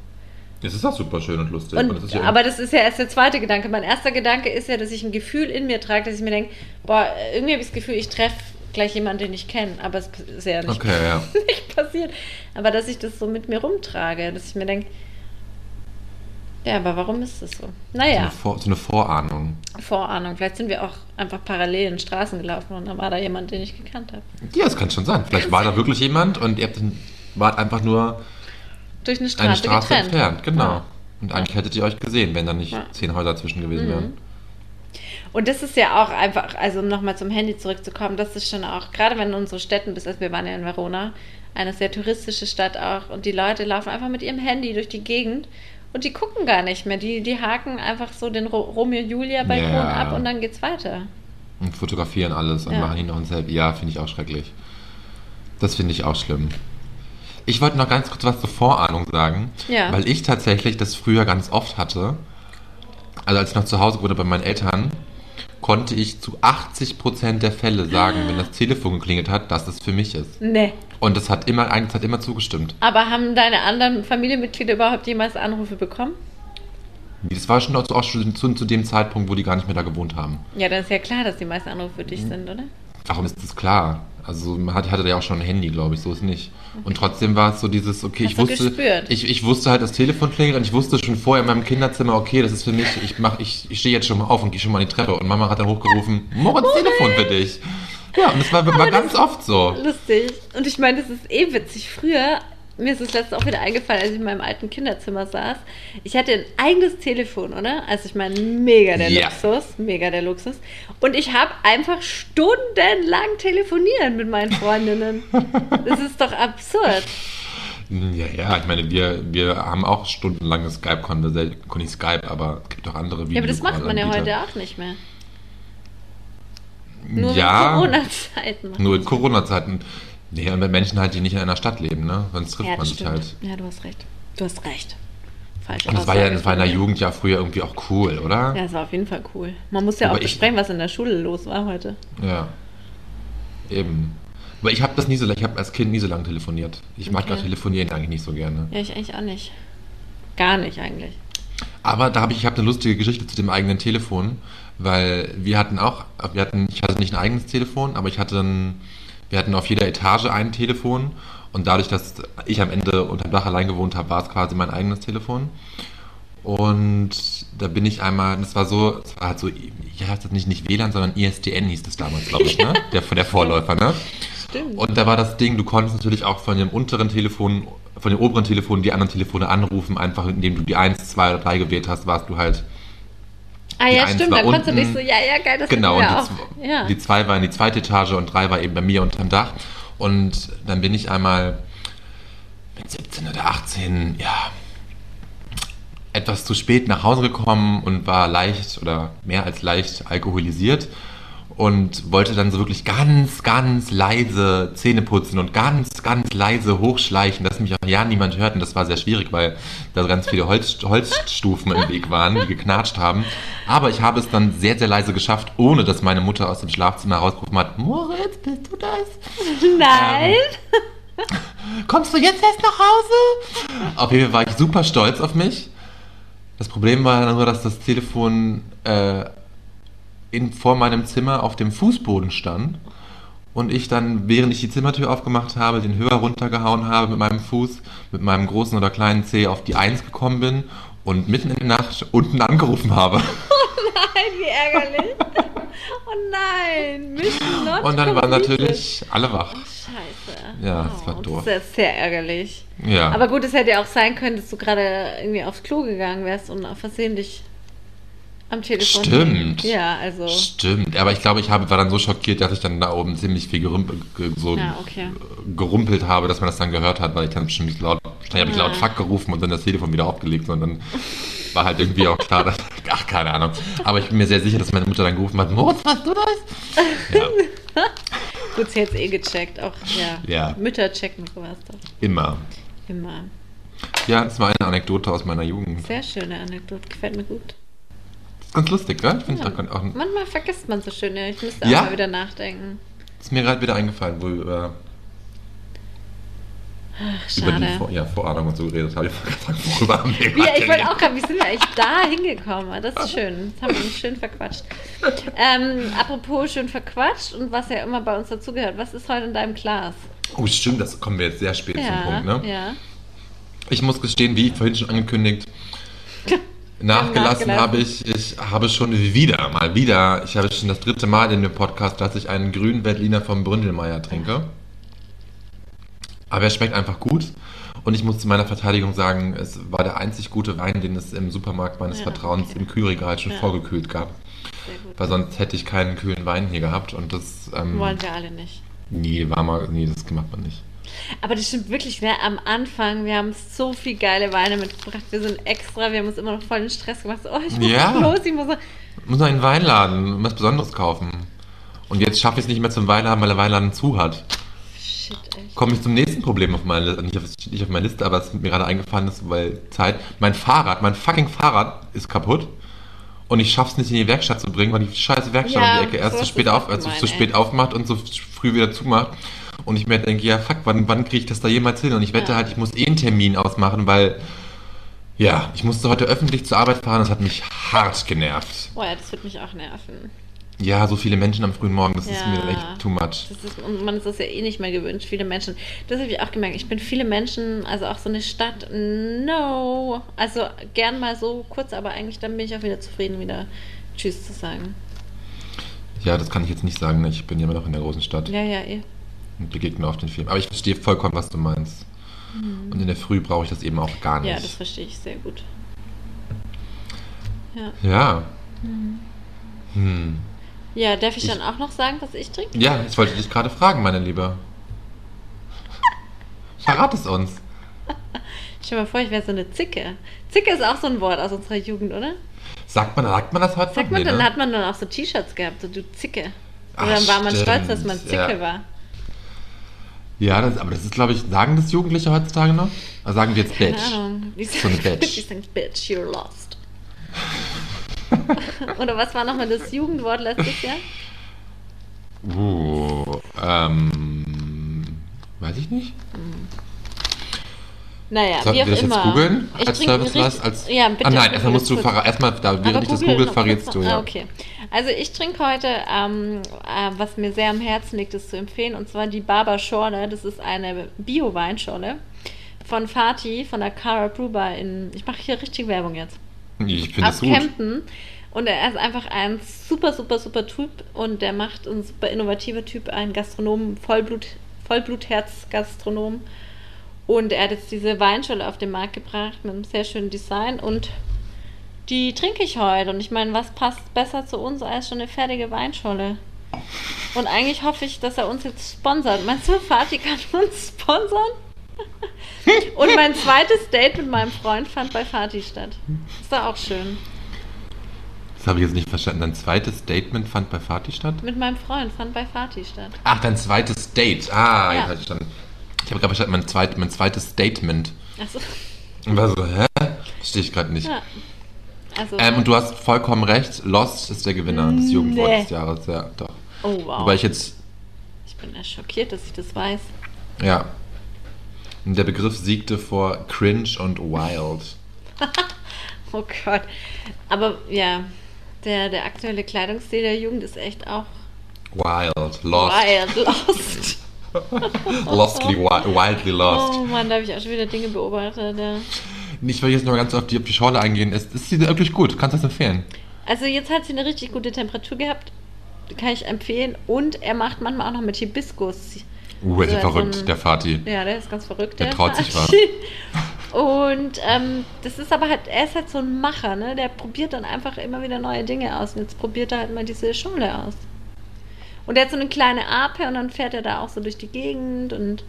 Das ist auch super schön und lustig. Und Und, das ja aber das ist ja erst der zweite Gedanke. Mein erster Gedanke ist ja, dass ich ein Gefühl in mir trage, dass ich mir denke, boah, irgendwie habe ich das Gefühl, ich treffe gleich jemanden, den ich kenne. Aber es ist ja nicht, Okay, ja. (laughs) nicht passiert. Aber dass ich das so mit mir rumtrage, dass ich mir denke, ja, aber warum ist das so? So, Naja, eine Vor, so eine Vorahnung. Vorahnung. Vielleicht sind wir auch einfach parallel in Straßen gelaufen und dann war da jemand, den ich gekannt habe. Ja, das kann schon sein. Vielleicht war da wirklich jemand und ihr habt dann, wart einfach nur Durch eine eine Straße, Straße getrennt. entfernt. Genau. Ja. Und eigentlich hättet ihr euch gesehen, wenn da nicht Ja. zehn Häuser zwischen gewesen Mhm. wären. Und das ist ja auch einfach, also um nochmal zum Handy zurückzukommen, das ist schon auch, gerade wenn du in unsere Städten bist, also wir waren ja in Verona, eine sehr touristische Stadt auch, und die Leute laufen einfach mit ihrem Handy durch die Gegend und die gucken gar nicht mehr. Die, die haken einfach so den Ro Romeo Julia Balkon Ja. ab und dann geht's weiter. Und fotografieren alles und Ja. machen ihn noch ein Selfie. Ja, finde ich auch schrecklich. Das finde ich auch schlimm. Ich wollte noch ganz kurz was zur Vorahnung sagen, Ja. weil ich tatsächlich das früher ganz oft hatte. Also als ich noch zu Hause wurde bei meinen Eltern, konnte ich zu 80% der Fälle sagen, wenn das Telefon geklingelt hat, dass es für mich ist. Nee. Und das hat immer, eigentlich hat immer zugestimmt. Aber haben deine anderen Familienmitglieder überhaupt jemals Anrufe bekommen? Das war schon auch auch schon zu, zu dem Zeitpunkt, wo die gar nicht mehr da gewohnt haben. Ja, dann ist ja klar, dass die meisten Anrufe für Mhm. dich sind, oder? Warum ist das klar? Also man hat, hatte ja auch schon ein Handy, glaube ich, so ist nicht. Und trotzdem war es so dieses, okay, Hast ich wusste, gespürt? ich, ich wusste halt, das Telefon klingelt und ich wusste schon vorher in meinem Kinderzimmer, okay, das ist für mich, ich mach, ich, ich stehe jetzt schon mal auf und gehe schon mal an die Treppe und Mama hat dann hochgerufen, Moritz, Telefon für dich. Ja, und das war, war ganz oft so. Lustig. Und ich meine, das ist eh witzig. Früher, mir ist es letztens auch wieder eingefallen, als ich in meinem alten Kinderzimmer saß. Ich hatte ein eigenes Telefon, oder? Also ich meine, mega der Ja. Luxus. Mega der Luxus. Und ich habe einfach stundenlang telefonieren mit meinen Freundinnen. (laughs) Das ist doch absurd. Ja, ja, ich meine, wir, wir haben auch stundenlange Skype-Conversation, nicht Skype, aber es gibt auch andere Videos. Ja, aber das macht man ja heute auch nicht mehr. Nur ja, in Corona-Zeiten. Nur in. Corona-Zeiten. Nee, und mit Menschen halt, die nicht in einer Stadt leben, ne? Sonst trifft Ja, man sich stimmt. halt. Ja, du hast recht. Du hast recht. Falsch. Und das war ja das war in der Jugend ja früher irgendwie auch cool, oder? Ja, das war auf jeden Fall cool. Man muss ja Aber auch ich- besprechen, was in der Schule los war heute. Ja. Eben. Aber ich habe das nie so, ich habe als Kind nie so lange telefoniert. Ich mag Okay. auch telefonieren eigentlich nicht so gerne. Ja, ich eigentlich auch nicht. Gar nicht eigentlich. Aber da habe ich, ich habe eine lustige Geschichte zu dem eigenen Telefon, weil wir hatten auch, wir hatten, ich hatte nicht ein eigenes Telefon, aber ich hatte ein, wir hatten auf jeder Etage ein Telefon und dadurch, dass ich am Ende unterm Dach allein gewohnt habe, war es quasi mein eigenes Telefon. Und da bin ich einmal, das war so, es war halt so, ja, das nicht, nicht WLAN, sondern ISDN hieß das damals, glaube ich, ne? Der, der Vorläufer, ne? Stimmt. Und da war das Ding, du konntest natürlich auch von dem unteren Telefon, von dem oberen Telefon die anderen Telefone anrufen, einfach indem du die 1, 2 oder 3 gewählt hast, warst du halt ah ja, stimmt, dann konntest du dich so, ja, ja, geil, das Genau, und die, Ja. die zwei war in die zweite Etage und drei war eben bei mir unterm Dach. Und dann bin ich einmal mit 17 oder 18, ja, etwas zu spät nach Hause gekommen und war leicht oder mehr als leicht alkoholisiert und wollte dann so wirklich ganz, ganz leise Zähne putzen und ganz, ganz leise hochschleichen, dass mich auch ja niemand hört. Und das war sehr schwierig, weil da ganz viele Holz, Holzstufen im Weg waren, die geknatscht haben. Aber ich habe es dann sehr, sehr leise geschafft, ohne dass meine Mutter aus dem Schlafzimmer rausgerufen hat, Moritz, bist du das? Nein. Kommst du jetzt erst nach Hause? Auf jeden Fall war ich super stolz auf mich. Das Problem war nur, dass das Telefon äh, in, vor meinem Zimmer auf dem Fußboden stand und ich dann, während ich die Zimmertür aufgemacht habe, den Hörer runtergehauen habe mit meinem Fuß, mit meinem großen oder kleinen Zeh auf die Eins gekommen bin und mitten in der Nacht unten angerufen habe. (laughs) Nein, wie ärgerlich. Oh nein, Mission not Und dann waren natürlich alle wach. Scheiße. Ja, das war Oh, doof. Das ist sehr ärgerlich. Ja. Aber gut, es hätte ja auch sein können, dass du gerade irgendwie aufs Klo gegangen wärst und versehentlich am Telefon. Stimmt. Ja, also. Stimmt, aber ich glaube, ich habe, war dann so schockiert, dass ich dann da oben ziemlich viel gerümpel, ge- so Ja, okay. gerumpelt habe, dass man das dann gehört hat, weil ich dann bestimmt laut, wahrscheinlich habe ich laut. Fuck gerufen und dann das Telefon wieder aufgelegt und dann war halt irgendwie auch klar, dass, ach, keine Ahnung. Aber ich bin mir sehr sicher, dass meine Mutter dann gerufen hat, Moritz, was du das? Ja, (laughs) Gut, sie hat es eh gecheckt. Auch, ja. Ja. Mütter checken sowas doch. immer. Immer. Ja, das war eine Anekdote aus meiner Jugend. Sehr schöne Anekdote. Gefällt mir gut. Ganz lustig, gell? Ich finde Ja. auch, auch, Manchmal vergisst man so schön. Ja. Ich müsste Ja? auch mal wieder nachdenken. ist mir gerade wieder eingefallen, wo wir über, Ach, über die. Vor ja, Vorahnung und so geredet habe. Ich worüber haben wir Ja, ich wollte auch gerade, wie sind wir eigentlich da hingekommen? Das ist schön. Das haben wir uns schön verquatscht. Ähm, apropos schön verquatscht und was ja immer bei uns dazugehört, was ist heute in deinem Glas? Oh, stimmt, das kommen wir jetzt sehr spät zum Ja, Punkt, ne? ja. Ich muss gestehen, wie vorhin schon angekündigt, nachgelassen habe ich, ich habe schon wieder, mal wieder, ich habe schon das dritte Mal in dem Podcast, dass ich einen grünen Berliner vom Bründelmeier trinke. Aber er schmeckt einfach gut. Und ich muss zu meiner Verteidigung sagen, es war der einzig gute Wein, den es im Supermarkt meines Ja, Vertrauens okay. im Kühlregal schon Ja. vorgekühlt gab. Weil sonst hätte ich keinen kühlen Wein hier gehabt. Und das, ähm, Wollen wir alle nicht. nee, war mal, nee, das macht man nicht. Aber das stimmt wirklich, ne? Am Anfang, wir haben so viel geile Weine mitgebracht. Wir sind extra, wir haben uns immer noch voll den Stress gemacht. So, oh, ich muss Ja. los, ich muss muss noch in den Weinladen was Besonderes kaufen. Und jetzt schaffe ich es nicht mehr zum Weinladen, weil der Weinladen zu hat. Shit, echt. Komme ich zum nächsten Problem auf meiner Liste, nicht auf, nicht auf meiner Liste, aber es mir gerade eingefallen ist, weil Zeit. Mein Fahrrad, mein fucking Fahrrad ist kaputt. Und ich schaffe es nicht in die Werkstatt zu bringen, weil die scheiße Werkstatt Ja, um die Ecke erst ist spät, auf, also gemein, so spät aufmacht und so früh wieder zumacht. Und ich mir denke, ja fuck, wann, wann kriege ich das da jemals hin? Und ich wette Ja. halt, ich muss eh einen Termin ausmachen, weil ja, ich musste heute öffentlich zur Arbeit fahren, das hat mich hart genervt. Boah, ja, das wird mich auch nerven. Ja, so viele Menschen am frühen Morgen, das ist Ja. mir echt too much. Ist, und man ist das ja eh nicht mehr gewünscht, viele Menschen. Das habe ich auch gemerkt. Ich bin viele Menschen, also auch so eine Stadt, no. Also gern mal so kurz, aber eigentlich dann bin ich auch wieder zufrieden, wieder Tschüss zu sagen. Ja, das kann ich jetzt nicht sagen, ne? ich bin ja immer noch in der großen Stadt Ja, ja, eh. Begegne auf den Film. Aber ich verstehe vollkommen, was du meinst. Und in der Früh brauche ich das eben auch gar nicht. Mhm. Ja, das verstehe ich sehr gut. Ja. Ja. Hm. Ja, darf ich, Ich- dann auch noch sagen, was ich trinke? Ja, ich wollte dich gerade fragen, meine Liebe. (laughs) Verrat es uns. Stell dir mal vor, ich wäre so eine Zicke. Zicke ist auch so ein Wort aus unserer Jugend, oder? Sagt man, sagt man das heute Sagt man, Nee, dann ne? hat man dann auch so T-Shirts gehabt, so du Zicke. Ach, Und dann war man stolz, dass man Zicke ja. war. Ja, das, aber das ist, glaube ich, sagen das Jugendliche heutzutage noch? Oder sagen wir jetzt Keine Bitch? Ahnung. Die So eine Bitch. (laughs) Die sagen, Bitch, you're lost. (laughs) Oder was war nochmal das Jugendwort letztes Jahr? Uh, ähm, weiß ich nicht. Naja, Sollten wie auch wir das immer. jetzt googeln? Ich Als Service? Als Ja, bitte. Ah nein, erstmal musst du kurz. verra- erstmal, da, während ich das google verrätst du, ja. Ah, okay. Also ich trinke heute, ähm, äh, was mir sehr am Herzen liegt, ist zu empfehlen, und zwar die Barber Schorle. Das ist eine Bio-Weinschorle von Fatih, von der Cara Brew Bar in... Ich mache hier richtig Werbung jetzt. Ich finde es aus gut. Kempten. Und er ist einfach ein super, super, super Typ und der macht ein super innovativer Typ, ein Gastronom, Vollblut, Vollblutherz-Gastronom. Und er hat jetzt diese Weinschule auf den Markt gebracht mit einem sehr schönen Design und die trinke ich heute. Und ich meine, was passt besser zu uns als schon eine fertige Weinscholle? Und eigentlich hoffe ich, dass er uns jetzt sponsert. Meinst du, Fatih kann uns sponsern? (laughs) Und mein zweites Date mit meinem Freund fand bei Fatih statt. Ist doch auch schön. Das habe ich jetzt nicht verstanden. Dein zweites Statement fand bei Fatih statt? Mit meinem Freund fand bei Fatih statt. Ach, dein zweites Date. Ah, Ja. jetzt habe ich verstanden. Ich habe gerade verstanden, mein, zweit, mein zweites Statement. Achso. Und war so, hä? Verstehe ich gerade nicht. Ja. Also, Ähm, und du hast vollkommen recht, Lost ist der Gewinner des Jugendwort des Jahres. Ja, doch. oh wow. Wobei ich jetzt, ich bin ja schockiert, dass ich das weiß. ja. Der Begriff siegte vor Cringe und Wild. (laughs) Oh Gott. Aber ja, der, der aktuelle Kleidungsstil der Jugend ist echt auch Wild, Lost. wild, lost. (laughs) (laughs) Lostly, wi- wildly lost. Oh Mann, da habe ich auch schon wieder Dinge beobachtet. Ja. Ich will jetzt noch ganz auf die, auf die Schorle eingehen. Ist, ist sie wirklich gut? Kannst du das empfehlen? Also jetzt hat sie eine richtig gute Temperatur gehabt. Kann ich empfehlen. Und er macht manchmal auch noch mit Hibiskus. Uh, ist ja Also so verrückt, ein- der Fatih. Ja, der ist ganz verrückt. Der traut sich was. (laughs) Und ähm, das ist aber halt, er ist halt so ein Macher, ne? Der probiert dann einfach immer wieder neue Dinge aus. Und jetzt probiert er halt mal diese Schule aus. Und er hat so eine kleine Ape und dann fährt er da auch so durch die Gegend und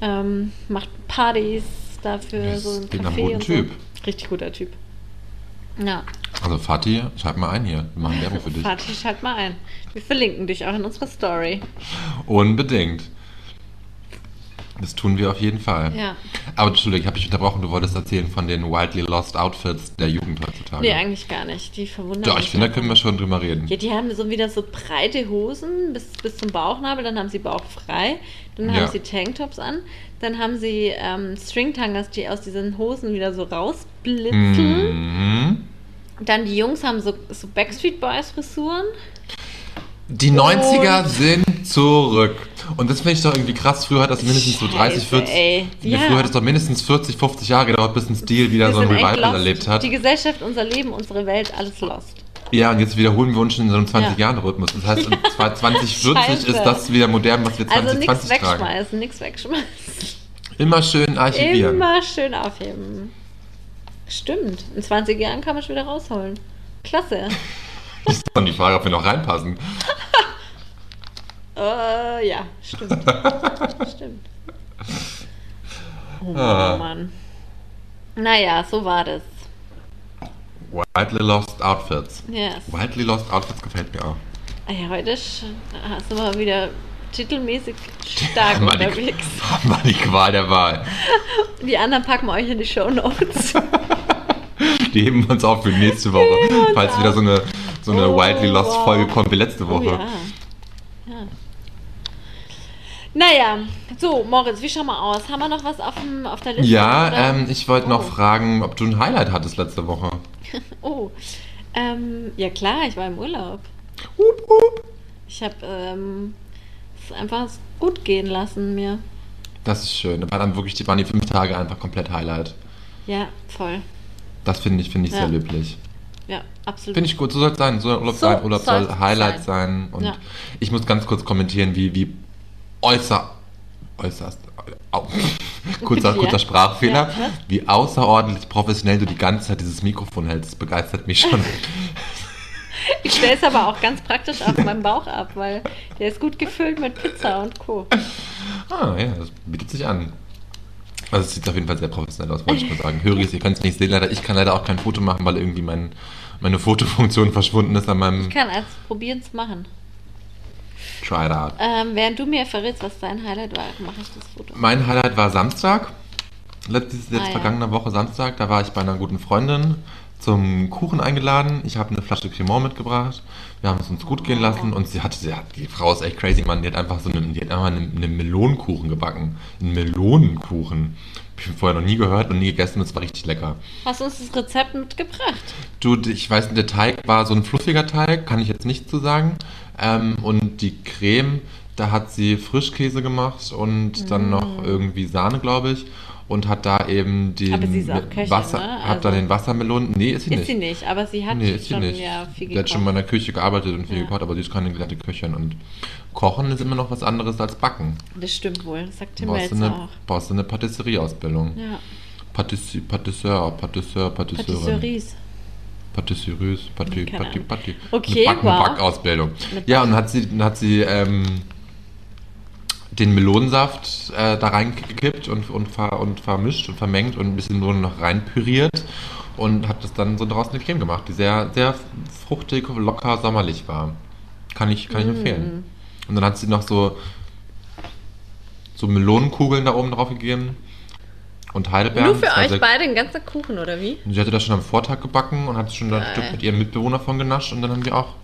ähm, macht Partys dafür, Das so ein Café und so. Typ. Richtig guter Typ. Ja, Also Fatih, schreib mal ein hier. Wir machen Werbung für dich. Fatih, schalt mal ein. Wir verlinken dich auch in unserer Story. Unbedingt. Das tun wir auf jeden Fall. Ja. Aber Entschuldigung, ich habe dich unterbrochen. Du wolltest erzählen von den wildly lost Outfits der Jugend heutzutage. Nee, eigentlich gar nicht. Die verwundern Ja, mich ich finde, da können wir schon drüber reden. Ja, die haben so wieder so breite Hosen bis, bis zum Bauchnabel, dann haben sie Bauch frei, dann Ja. haben sie Tanktops an, dann haben sie ähm, Stringtangas, die aus diesen Hosen wieder so rausblitzen. Mhm. Dann die Jungs haben so, so Backstreet Boys Frisuren. Die 90er sind zurück. Und das finde ich doch irgendwie krass. Früher hat das mindestens so 30, Scheiße, 40. ey. Ja. Früher hat es doch mindestens 40, 50 Jahre gedauert, bis ein Stil wieder Wir so ein Revival erlebt hat. Die Gesellschaft, unser Leben, unsere Welt, alles lost. Ja, und jetzt wiederholen wir uns schon in so einem 20 Ja. Jahren Rhythmus. Das heißt, in (laughs) 2040 Scheiße. ist das wieder modern, was wir Also 2020 nichts tragen. wegschmeißen, nichts wegschmeißen. Immer schön archivieren. Immer schön aufheben. Stimmt. In 20 Jahren kann man schon wieder rausholen. Klasse. Das ist dann die Frage, ob wir noch reinpassen. (laughs) Äh, ja, stimmt. (laughs) stimmt. Oh Ah. Mann. Naja, so war das. Wildly Lost Outfits. Yes. Wildly Lost Outfits gefällt mir auch. Ah Ja, heute sch- sind wir wieder titelmäßig stark (laughs) Haben wir die, unterwegs. (laughs) haben wir die Qual der Wahl. Die anderen packen wir euch in die Show Notes. Die heben wir uns auf für nächste Woche. Falls wieder so eine, so eine Oh, Wildly Lost wow. Folge kommt wie letzte Oh, Woche. ja. ja. Naja, so, Moritz, wie schauen wir aus? Haben wir noch was auf, dem, auf der Liste? Ja, ähm, ich wollte noch Oh. fragen, ob du ein Highlight hattest letzte Woche. (laughs) Oh, ähm, ja klar, ich war im Urlaub. Hup, hup. Ich habe ähm, es einfach gut gehen lassen mir. Das ist schön. Da war dann wirklich, die waren die fünf Tage einfach komplett Highlight. Ja, voll. Das finde ich, finde ich Ja. sehr löblich. Ja, absolut. Finde ich gut, so soll es sein. So soll Urlaub So sein. Urlaub soll Highlight sein. sein. Und Ja. ich muss ganz kurz kommentieren, wie, wie äußer, äußerst, au, (laughs) kurzer, kurzer Sprachfehler, Ja, wie außerordentlich professionell du die ganze Zeit dieses Mikrofon hältst. Das begeistert mich schon. (laughs) Ich stelle es aber auch ganz praktisch auf meinem Bauch ab, weil der ist gut gefüllt mit Pizza und Co. ah, ja, das bietet sich an. Also es sieht auf jeden Fall sehr professionell aus, wollte ich mal sagen. Höriges, ihr könnt es nicht sehen, leider. Ich kann leider auch kein Foto machen, weil irgendwie mein, meine Fotofunktion verschwunden ist an meinem Ich kann als probieren's machen. Try It Out. Ähm, während du mir verrätst, was dein Highlight war, mache ich das Foto. Mein Highlight war Samstag. Letztes, jetzt Ah, ja. vergangene Woche Samstag. Da war ich bei einer guten Freundin zum Kuchen eingeladen. Ich habe eine Flasche Cremant mitgebracht. Wir haben es uns gut gehen lassen und sie hatte, sie hat, die Frau ist echt crazy, Mann. Die hat einfach so einen, die hat einfach einen, einen Melonenkuchen gebacken. Einen Melonenkuchen. Hab ich vorher noch nie gehört und nie gegessen und es war richtig lecker. Hast du uns das Rezept mitgebracht? Du, ich weiß, der Teig war so ein fluffiger Teig, kann ich jetzt nicht zu sagen. Ähm, und die Creme, da hat sie Frischkäse gemacht und dann noch irgendwie Sahne, glaube ich. und hat da eben den Aber sie ist auch Köchin, Wasser, ne? hat da Also- den Wassermelonen. Nee, ist sie Ist nicht. sie nicht, aber sie hat Nee, ist sie schon nicht. ja viel sie hat schon mal in gekocht. der Küche gearbeitet und viel Ja. gekocht, aber sie ist keine gelernte Köchin. Und Kochen ist immer noch was anderes als Backen. Das stimmt wohl, das sagt Tim brauchst eine, auch. brauchst du eine Patisserie-Ausbildung. Ja, Patissi- Patisseur, Patisseur, Patisseurin. Patisseries. Patisseriös, Patti, Keine. Patti. Okay, eine, Back, wow. eine Backausbildung. Eine Ja, und hat sie, dann hat sie ähm, den Melonensaft äh, da reingekippt und, und, ver, und vermischt und vermengt und ein bisschen nur noch reinpüriert und hat das dann so draußen eine Creme gemacht, die sehr, sehr fruchtig, locker, sommerlich war. Kann ich, kann ich Mm. empfehlen. Und dann hat sie noch so, so Melonenkugeln da oben drauf gegeben und Heidelbeeren. Nur für euch beide ein ganzer Kuchen, oder wie? Sie hatte das schon am Vortag gebacken und hat schon ein Geil. Stück mit ihrem Mitbewohner von genascht und dann haben wir auch,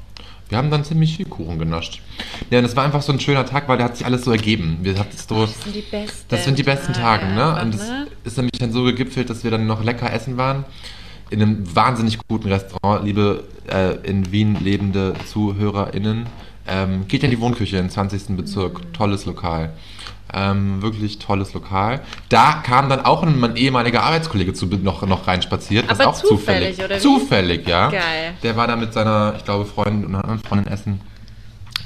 wir haben dann ziemlich viel Kuchen genascht. Ja, und das war einfach so ein schöner Tag, weil der hat sich alles so ergeben. Wir hatten so, Das sind die besten. das sind die besten Tage, ne? einfach, Und es ne? ist nämlich dann so gegipfelt, dass wir dann noch lecker essen waren. In einem wahnsinnig guten Restaurant, liebe äh, in Wien lebende ZuhörerInnen. Ähm, geht in die Wohnküche im 20. Bezirk. Mhm. Tolles Lokal. Ähm, wirklich tolles Lokal. Da kam dann auch ein, mein ehemaliger Arbeitskollege zu, noch, noch reinspaziert. was Aber auch zufällig, zufällig, oder wie? Zufällig, ja. Geil. Der war da mit seiner, ich glaube, Freundin und anderen Freundin essen.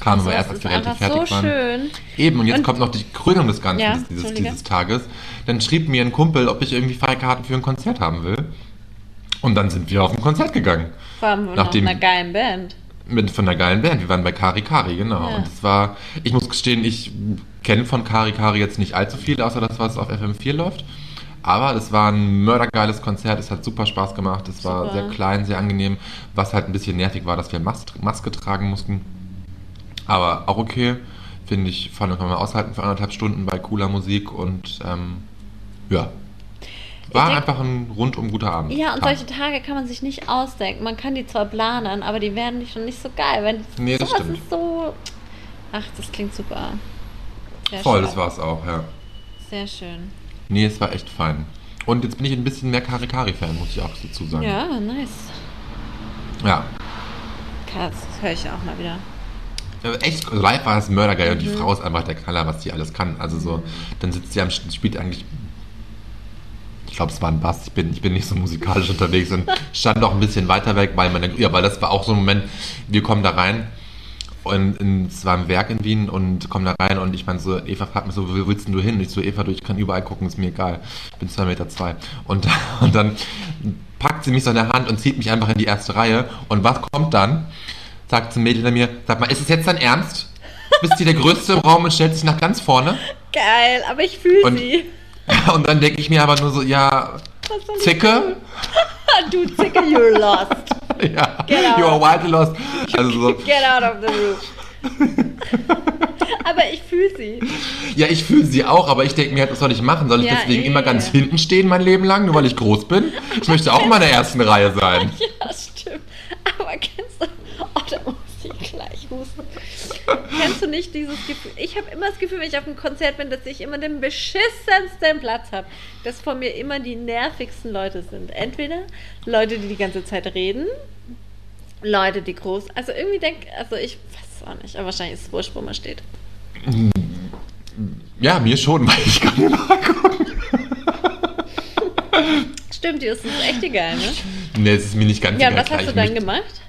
Kam aber Das erst, als wir relativ fertig so waren. schön. Eben, und jetzt Und- kommt noch die Krönung des Ganzen, Ja, dieses, dieses, Tages. Dann schrieb mir ein Kumpel, ob ich irgendwie Freikarten für ein Konzert haben will. Und dann sind wir auf ein Konzert gegangen. Vor allem Nachdem- einer geilen Band. Mit, von einer geilen Band. Wir waren bei Kari Kari, genau. Ja. Und es war, ich muss gestehen, ich kenne von Kari Kari jetzt nicht allzu viel, außer das, was auf FM4 läuft. Aber das war ein mördergeiles Konzert, es hat super Spaß gemacht, es war Super. sehr klein, sehr angenehm. Was halt ein bisschen nervig war, dass wir Mas Maske tragen mussten. Aber auch okay, finde ich, vor allem kann man aushalten für anderthalb Stunden bei cooler Musik und ähm, ja. War denk- einfach ein rundum guter Abend. Ja, und Tag. solche Tage kann man sich nicht ausdenken. Man kann die zwar planen, aber die werden schon nicht so geil. Wenn Nee, das sowas stimmt. ist so. Ach, das klingt super. Sehr Voll, schön. das war es auch, ja. Sehr schön. Nee, es war echt fein. Und jetzt bin ich ein bisschen mehr Kari-Kari-Fan, muss ich auch dazu sagen. Ja, nice. Ja. Krass, das höre ich auch mal wieder. Ja, Echt, live war es mördergeil Mhm. und die Frau ist einfach der Knaller, was die alles kann. Also so, dann sitzt sie am spielt eigentlich. Ich glaube, es war ein Bass. Ich bin, ich bin nicht so musikalisch unterwegs und stand auch ein bisschen weiter weg, weil meine, ja, weil das war auch so ein Moment, wir kommen da rein und in, es war ein Werk in Wien und kommen da rein und ich meine so, Eva fragt mich so, wo willst denn du hin? Und ich so, Eva, du, ich kann überall gucken, ist mir egal. Ich bin zwei Meter zwei. Und, (laughs) und dann packt sie mich so in der Hand und zieht mich einfach in die erste Reihe. Und was kommt dann? Sagt zum Mädel hinter mir, sag mal, ist es jetzt dein Ernst? Bist du der Größte im Raum und stellt sich nach ganz vorne? Geil, aber ich fühle sie. (laughs) Und dann denke ich mir aber nur so, ja, Zicke? (laughs) Du Zicke, you're lost. (laughs) Ja, Get out. you are wild lost. Also so, Get out of the room. aber ich fühle sie. ja, ich fühle sie auch, aber ich denke mir, was soll ich machen? Soll ich Ja, deswegen eh. immer ganz hinten stehen mein Leben lang, nur weil ich groß bin? Ich möchte auch mal in der ersten Reihe sein. Ja, stimmt. Aber kennst du. Oh, da muss ich gleich husten. Kennst du nicht dieses Gefühl? Ich habe immer das Gefühl, wenn ich auf einem Konzert bin, dass ich immer den beschissensten Platz habe. Dass vor mir immer die nervigsten Leute sind. Entweder Leute, die die ganze Zeit reden, Leute, die groß. Also irgendwie denke. Also ich weiß auch nicht. Aber wahrscheinlich ist es wurscht, wo man steht. Ja, mir schon, (laughs) weil ich kann immer gucken. Stimmt, die ist echt egal, ne? Nee, es ist mir nicht ganz Ja, egal, was klar, hast du dann gemacht?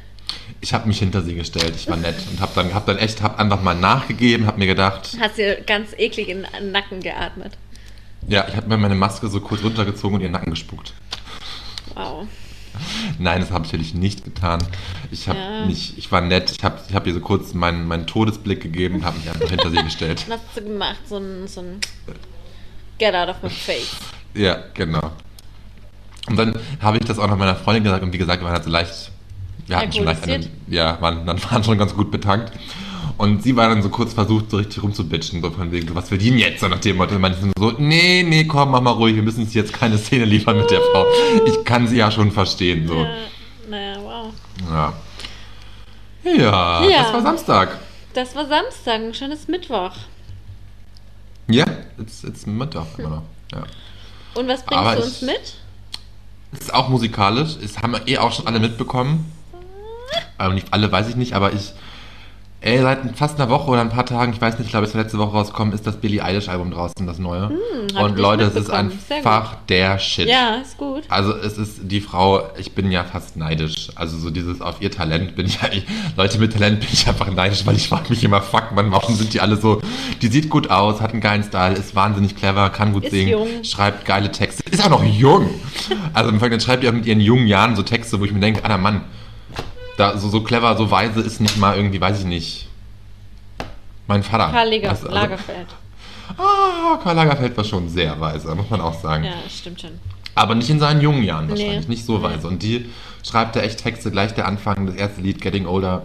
Ich habe mich hinter sie gestellt, ich war nett und habe dann, hab dann echt, hab einfach mal nachgegeben, habe mir gedacht, Hast dir ganz eklig in den Nacken geatmet. ja, ich habe mir meine Maske so kurz runtergezogen und ihren Nacken gespuckt. Wow. Nein, das habe ich natürlich nicht getan. Ich habe Ja. mich, ich war nett, ich habe ich hab ihr so kurz meinen, meinen Todesblick gegeben und habe mich einfach hinter sie gestellt. Was (laughs) hast du gemacht? So ein, so ein Get out of my face. Ja, genau. Und dann habe ich das auch noch meiner Freundin gesagt und wie gesagt, wir waren halt so leicht, wir hatten schon leicht Alkoholisiert? ja, waren, dann (laughs) waren schon ganz gut betankt. Und sie war dann so kurz versucht, so richtig rumzubitchen, so von wegen, so, was will die denn jetzt? So nach dem Motto. Manche so, nee, nee, komm, mach mal ruhig, wir müssen uns jetzt keine Szene liefern mit der Frau. Ich kann sie ja schon verstehen, so. Ja, naja, wow. Ja. Ja, Ja. das war Samstag. Das war Samstag, ein schönes Mittwoch. Ja, jetzt ist Mittag immer noch. Ja. Und was bringst Aber du ich- uns mit? Es ist auch musikalisch. Das haben wir eh auch schon alle mitbekommen. Aber nicht alle weiß ich nicht, aber ich Ey, seit fast einer Woche oder ein paar Tagen, ich weiß nicht, ich glaube, es ist letzte Woche rausgekommen, ist das Billie Eilish Album draußen, das neue. ich Und Leute, es ist einfach der Shit. Ja, ist gut. Also es ist die Frau, ich bin ja fast neidisch. Also so dieses auf ihr Talent bin ich ja, (laughs) ich, Leute mit Talent bin ich einfach neidisch, weil ich frage mich immer, fuck man, warum sind die alle so, die sieht gut aus, hat einen geilen Style, ist wahnsinnig clever, kann gut Ist singen, jung. schreibt geile Texte, ist auch noch jung. (laughs) Also im Vergleich, dann schreibt ihr auch mit ihren jungen Jahren so Texte, wo ich mir denke, alter Mann, da so, so clever, so weise ist nicht mal irgendwie, weiß ich nicht. Mein Vater. Karl Lager, Also- also- Lagerfeld. Ah, Karl Lagerfeld war schon sehr weise, muss man auch sagen. Ja, stimmt schon. Aber nicht in seinen jungen Jahren wahrscheinlich, Nee. nicht so weise. Und die schreibt da echt Texte, gleich der Anfang, das erste Lied, Getting Older.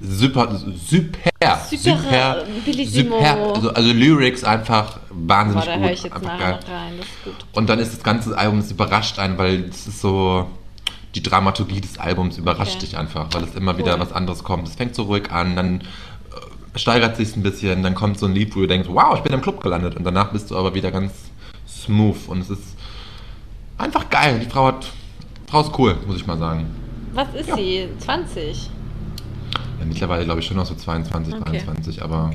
Super, super, Super, bellissimo. Also, also Lyrics einfach wahnsinnig Boah, da gut. höre ich jetzt einfach nachher geil. noch rein. Das ist gut. Und dann ist das ganze Album, es überrascht einen, weil es ist so, die Dramaturgie des Albums überrascht Okay. dich einfach, weil es immer Cool. wieder was anderes kommt. Es fängt so ruhig an, dann äh, steigert sich ein bisschen, dann kommt so ein Lied, wo du denkst, wow, ich bin im Club gelandet. Und danach bist du aber wieder ganz smooth und es ist einfach geil. Die Frau hat, Frau ist cool, muss ich mal sagen. Was ist Ja. sie? 20? Ja, mittlerweile glaube ich schon noch so 22, Okay. 23, aber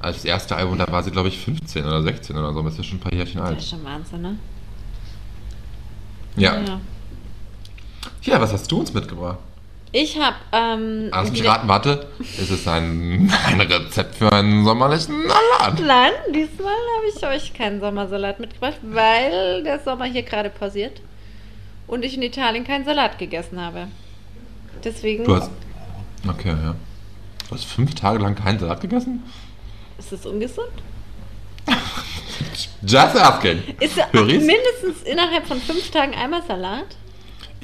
als das erste Album, da war sie glaube ich 15 oder 16 oder so, das ist ja schon ein paar Jährchen Das alt. ist schon Wahnsinn, ne? Ja. Ja, was hast du uns mitgebracht? Ich habe ähm, Hast du geraten? Warte, ist es ein, (laughs) ein Rezept für einen sommerlichen Salat? Nein, diesmal habe ich euch keinen Sommersalat mitgebracht, weil der Sommer hier gerade pausiert und ich in Italien keinen Salat gegessen habe. Deswegen Du hast. Okay, ja. Du hast fünf Tage lang keinen Salat gegessen? ist es ungesund. Just asking. Ist Höris? mindestens innerhalb von fünf Tagen einmal Salat?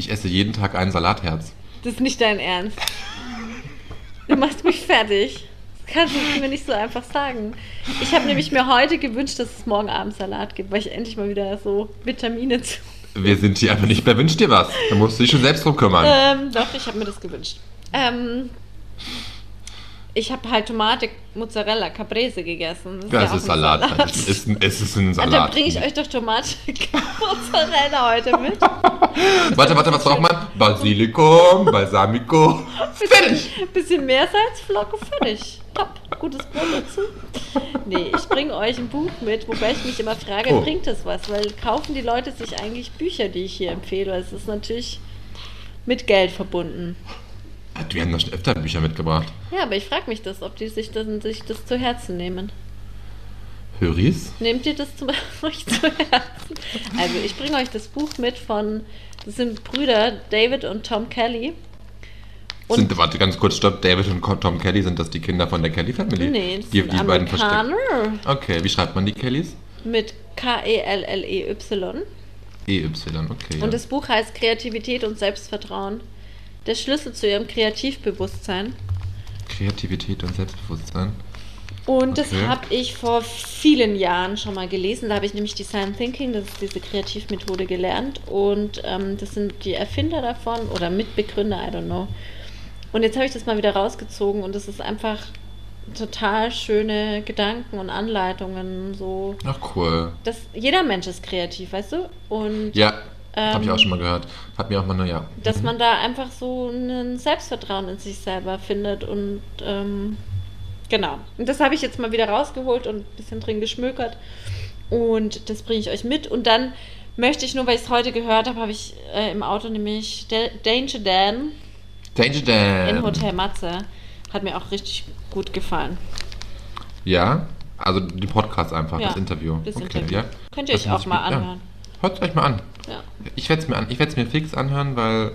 Ich esse jeden Tag ein Salatherz. Das ist nicht dein Ernst. Du machst mich fertig. Das kannst du mir nicht so einfach sagen. Ich habe nämlich mir heute gewünscht, dass es morgen Abend Salat gibt, weil ich endlich mal wieder so Vitamine zu. Wir sind hier einfach nicht. Wer wünscht dir was? Da musst du dich schon selbst drum kümmern. Ähm, doch, ich habe mir das gewünscht. Ähm, ich habe halt Tomate, Mozzarella, Caprese gegessen. das ja ist auch ein Salat. Es ist, ein- es ist ein (laughs) Und dann Salat. bringe ich euch doch Tomate, Mozzarella heute mit. (laughs) Warte, warte, was braucht man? Basilikum, Balsamico. Fertig. Bisschen Meersalzflocke, fertig. Top. Gutes Brot dazu. Nee, ich bringe euch ein Buch mit, wobei ich mich immer frage, Oh. bringt das was? Weil kaufen die Leute sich eigentlich Bücher, die ich hier empfehle? Es ist natürlich mit Geld verbunden. Wir haben doch schon öfter Bücher mitgebracht. Ja, aber ich frage mich das, ob die sich das, sich das zu Herzen nehmen. Höris? Nehmt ihr das zu, (laughs) euch zu Herzen? Also ich bringe euch das Buch mit von, das sind Brüder David und Tom Kelly. Und Sind, warte, ganz kurz, stopp. David und Tom Kelly, sind das die Kinder von der Kelly Family? nee, das die, sind die beiden versteckt. Okay, wie schreibt man die Kellys? mit K-E-L-L-E-Y. EY, okay. Ja. Und das Buch heißt Kreativität und Selbstvertrauen. Der Schlüssel zu ihrem Kreativbewusstsein. Kreativität und Selbstbewusstsein. Und das Okay. habe ich vor vielen Jahren schon mal gelesen. Da habe ich nämlich Design Thinking, das ist diese Kreativmethode, gelernt. Und ähm, das sind die Erfinder davon oder Mitbegründer, I don't know. Und jetzt habe ich das mal wieder rausgezogen und das ist einfach total schöne Gedanken und Anleitungen. So, Ach, cool. dass jeder Mensch ist kreativ, weißt du? Und Ja, habe ich Ähm, auch schon mal gehört. Hat mir auch mal nur, ja. dass Mhm. man da einfach so ein Selbstvertrauen in sich selber findet und ähm, genau. Und das habe ich jetzt mal wieder rausgeholt und ein bisschen drin geschmökert und das bringe ich euch mit und dann möchte ich nur, weil ich es heute gehört habe, habe ich äh, im Auto nämlich Da- Danger Dan Danger Dan. in Hotel Matze. Hat mir auch richtig gut gefallen. Ja, also die Podcast einfach, Ja, das Interview. das okay, Interview. ja. Könnt ihr euch auch mal mir- ja. anhören. Hört euch mal an. Ja. Ich werde es mir, an- ich werd's mir fix anhören, weil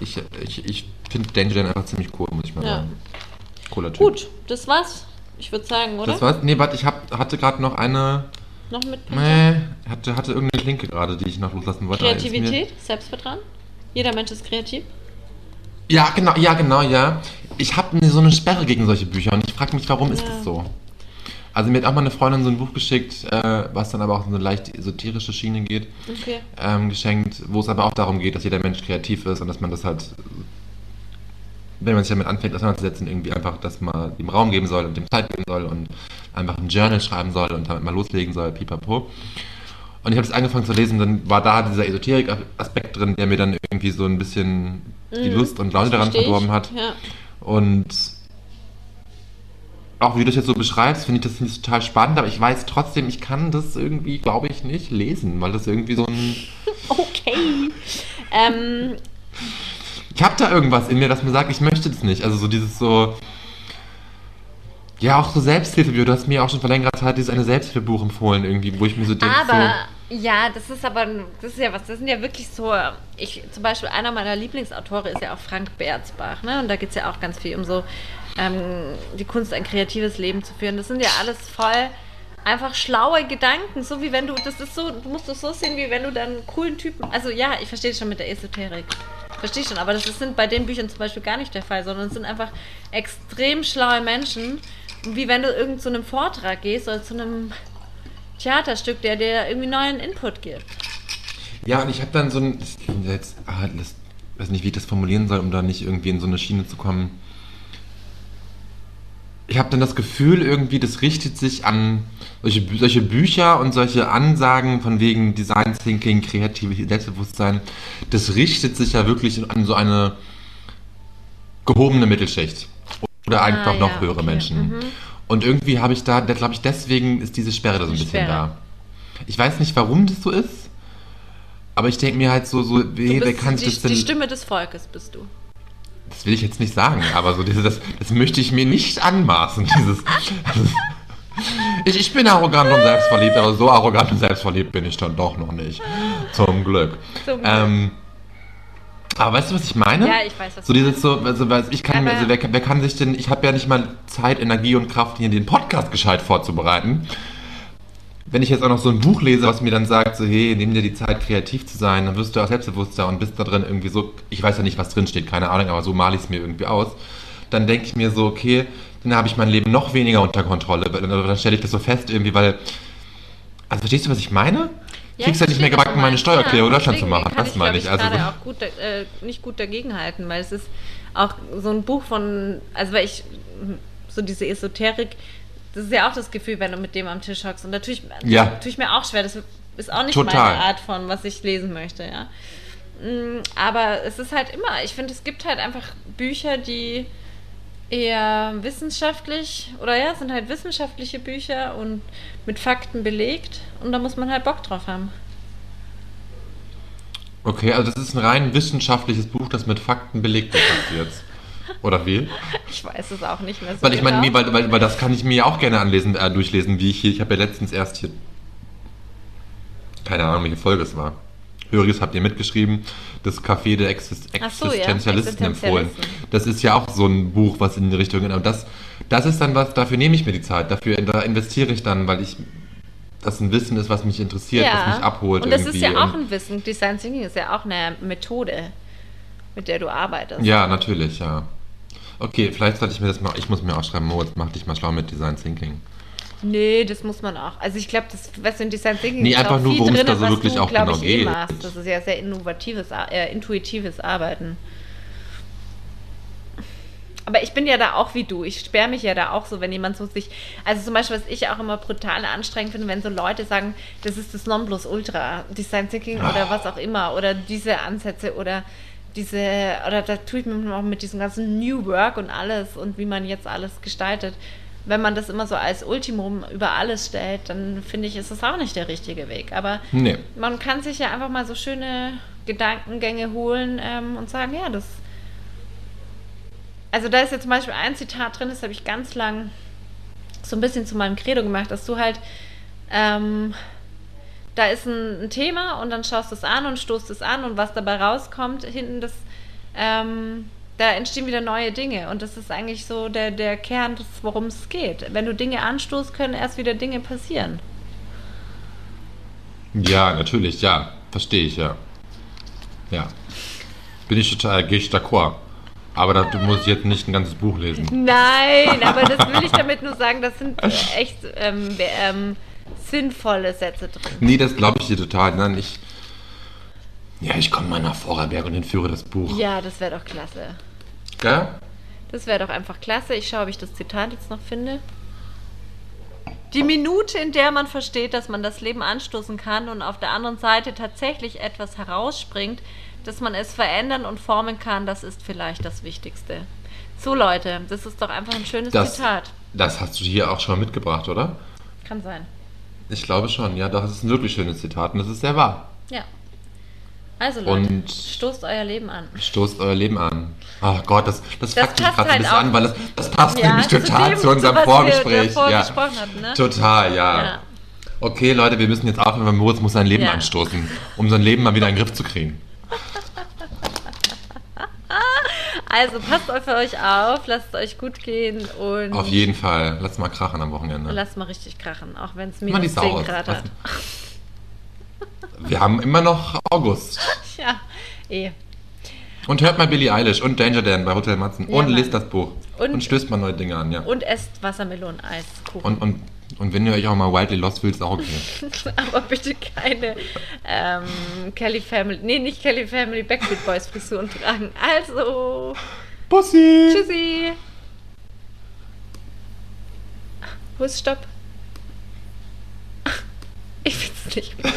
ich, ich, ich finde Danger Dan einfach ziemlich cool, muss ich mal Ja. sagen. Cooler Typ. Gut, das war's. Ich würde sagen, oder? Das war's? Nee, warte, ich hab, hatte gerade noch eine. Noch mit Nee, hatte, hatte irgendeine Linke gerade, die ich noch loslassen wollte. ist Kreativität, Selbstvertrauen. Jeder Mensch ist kreativ. Ja, genau, ja, genau, ja. Ich habe so eine Sperre gegen solche Bücher und ich frage mich, warum ist Ja. das so? Also mir hat auch mal eine Freundin so ein Buch geschickt, äh, was dann aber auch in so eine leicht esoterische Schiene geht, Okay. ähm, geschenkt, wo es aber auch darum geht, dass jeder Mensch kreativ ist und dass man das halt, wenn man sich damit anfängt auseinanderzusetzen, irgendwie einfach, dass man ihm Raum geben soll und dem Zeit geben soll und einfach ein Journal schreiben soll und damit mal loslegen soll, pipapo. Und ich habe es angefangen zu lesen, dann war da dieser Esoterik-Aspekt drin, der mir dann irgendwie so ein bisschen die Mhm. Lust und Laune daran verdorben hat. Ja. Und auch wie du das jetzt so beschreibst, finde ich das nicht total spannend, aber ich weiß trotzdem, ich kann das irgendwie, glaube ich, nicht lesen, weil das irgendwie so ein. (laughs) Okay. ähm, ich habe da irgendwas in mir, das mir sagt, ich möchte das nicht. Also so dieses so. Ja, auch so Selbsthilfebücher. Du hast mir auch schon vor längerer Zeit dieses eine Selbsthilfebuch empfohlen, irgendwie, wo ich mir so denke. Aber, so, ja, das ist aber, das ist ja was, das sind ja wirklich so, ich, zum Beispiel einer meiner Lieblingsautoren ist ja auch Frank Berzbach, ne? Und da geht es ja auch ganz viel um so ähm, die Kunst, ein kreatives Leben zu führen. Das sind ja alles voll einfach schlaue Gedanken, so wie wenn du, das ist so, du musst es so sehen, wie wenn du dann coolen Typen, also ja, ich verstehe schon mit der Esoterik, verstehe schon, aber das ist bei den Büchern zum Beispiel gar nicht der Fall, sondern es sind einfach extrem schlaue Menschen, wie wenn du irgend zu einem Vortrag gehst oder zu einem Theaterstück, der dir irgendwie neuen Input gibt. Ja, und ich habe dann so ein, jetzt, ah, das, weiß nicht, wie ich das formulieren soll, um da nicht irgendwie in so eine Schiene zu kommen ich habe dann das Gefühl, irgendwie, das richtet sich an solche, solche Bücher und solche Ansagen von wegen Design Thinking, kreatives Selbstbewusstsein. Das richtet sich ja wirklich an so eine gehobene Mittelschicht oder ah, einfach noch ja, höhere okay. Menschen. Mhm. Und irgendwie habe ich da, glaube ich, deswegen ist diese Sperre da so ein bisschen Sperre. da. Ich weiß nicht, warum das so ist, aber ich denke mir halt so, so wer, kann sich das denn... Die Stimme des Volkes bist du das will ich jetzt nicht sagen, aber so diese, das, das möchte ich mir nicht anmaßen. Dieses, also, ich, ich bin arrogant und selbstverliebt, aber so arrogant und selbstverliebt bin ich dann doch noch nicht. Zum Glück. Zum Glück. Ähm, aber weißt du, was ich meine? Ja, ich weiß, was so dieses so, also ich kann, also wer, wer kann sich denn, ich habe ja nicht mal Zeit, Energie und Kraft, hier den Podcast gescheit vorzubereiten wenn ich jetzt auch noch so ein Buch lese, was mir dann sagt, so, hey, nimm dir die Zeit, kreativ zu sein, dann wirst du auch selbstbewusster und bist da drin irgendwie so, ich weiß ja nicht, was drin steht, keine Ahnung, aber so male ich es mir irgendwie aus. Dann denke ich mir so, okay, dann habe ich mein Leben noch weniger unter Kontrolle. Dann stelle ich das so fest irgendwie, weil, also verstehst du, was ich meine? Ja, kriegst ja nicht mehr gebacken, meine Steuererklärung ja, Deutschland zu machen. Das meine ich. ich also auch gut, äh, nicht gut dagegenhalten, weil es ist auch so ein Buch von, also weil ich so diese Esoterik das ist ja auch das Gefühl, wenn du mit dem am Tisch hockst. Und da tue ich, ja. tue ich mir auch schwer. Das ist auch nicht Total. meine Art von, was ich lesen möchte, ja. Mm, aber es ist halt immer, ich finde, es gibt halt einfach Bücher, die eher wissenschaftlich oder ja, sind halt wissenschaftliche Bücher und mit Fakten belegt und da muss man halt Bock drauf haben. Okay, also das ist ein rein wissenschaftliches Buch, das mit Fakten belegt ist jetzt. Oder wie? Ich weiß es auch nicht mehr so. Weil ich meine, genau. weil, weil, weil das kann ich mir ja auch gerne anlesen, äh, durchlesen, wie ich hier. Ich habe ja letztens erst hier. Keine Ahnung, welche Folge es war. Höriges habt ihr mitgeschrieben, das Café der Exist so, Existenzialisten ja. empfohlen. Das ist ja auch so ein Buch, was in die Richtung geht. Aber das, das ist dann was, dafür nehme ich mir die Zeit, dafür da investiere ich dann, weil ich das ein Wissen ist, was mich interessiert, ja. was mich abholt. Und das irgendwie. ist ja auch ein Wissen. Design Thinking ist ja auch eine Methode, mit der du arbeitest. Ja, natürlich, ja. Okay, vielleicht sollte ich mir das mal, ich muss mir auch schreiben, Moritz, mach dich mal schlau mit Design Thinking. Nee, das muss man auch. Also ich glaube, das, was in Design Thinking nee, ist einfach nur, worum es da so wirklich du, auch genau ich, eh geht. Machst. Das ist ja sehr innovatives, äh, intuitives Arbeiten. Aber ich bin ja da auch wie du. Ich sperre mich ja da auch so, wenn jemand so sich. Also zum Beispiel, was ich auch immer brutal anstrengend finde, wenn so Leute sagen, das ist das Nonplusultra, Design Thinking oh. oder was auch immer, oder diese Ansätze oder diese, oder da tue ich mir auch mit diesem ganzen New Work und alles und wie man jetzt alles gestaltet, wenn man das immer so als Ultimum über alles stellt, dann finde ich, ist das auch nicht der richtige Weg. Aber nee. man kann sich ja einfach mal so schöne Gedankengänge holen ähm, und sagen, ja, das. Also da ist jetzt zum Beispiel ein Zitat drin, das habe ich ganz lang so ein bisschen zu meinem Credo gemacht, dass du halt ähm, da ist ein, ein, Thema und dann schaust du es an und stoßt es an und was dabei rauskommt, hinten das, ähm, da entstehen wieder neue Dinge und das ist eigentlich so der, der Kern, worum es geht. Wenn du Dinge anstoßt, können erst wieder Dinge passieren. Ja, natürlich, ja, verstehe ich, ja. Ja. Bin ich total, gehe ich d'accord. Aber da muss ich jetzt nicht ein ganzes Buch lesen. Nein, aber das will ich damit nur sagen, das sind (laughs) echt ähm, ähm, sinnvolle Sätze drin. Nee, das glaube ich dir total. Nein, ich. Ja, ich komme mal nach Vorarlberg und entführe das Buch. Ja, das wäre doch klasse. Ja? Das wäre doch einfach klasse. Ich schaue, ob ich das Zitat jetzt noch finde. Die Minute, in der man versteht, dass man das Leben anstoßen kann und auf der anderen Seite tatsächlich etwas herausspringt, dass man es verändern und formen kann, das ist vielleicht das Wichtigste. So Leute, das ist doch einfach ein schönes das, Zitat. Das hast du hier auch schon mitgebracht, oder? Kann sein. Ich glaube schon, ja, doch, es ist ein wirklich schönes Zitat und es ist sehr wahr. Ja. Also Leute, Und- stoßt euer Leben an. Stoßt euer Leben an. Ach Gott, das, das, Das fuckt mich gerade halt ein bisschen an, weil das, das passt Ja, nämlich zu total dem, zu unserem wir Vorgespräch. ja. hatten, ne? Total, ja. Ja. Okay, Leute, wir müssen jetzt aufhören, weil Moritz muss sein Leben Ja. anstoßen, um sein Leben mal wieder in den Griff zu kriegen. Also passt auf euch auf, lasst es euch gut gehen und Auf jeden Fall. Lass mal krachen am Wochenende. lasst mal richtig krachen, auch wenn es minus Sau 10 aus. Grad hat. Wir haben immer noch August. (laughs) Ja, eh. Und hört mal Billie Eilish und Danger Dan bei Hotel Matzen. Ja, und lest das Buch. Und- Und, stößt mal neue Dinge an, ja. Und esst Wassermeloneiskuchen. Und, und, und wenn ihr euch auch mal Wildly Lost fühlt, ist auch okay. (laughs) Aber bitte keine ähm, Kelly Family, nee, nicht Kelly Family, Backstreet Boys Frisuren tragen. Also, Bussi! tschüssi. Wo ist Stopp? Ich find's nicht mehr.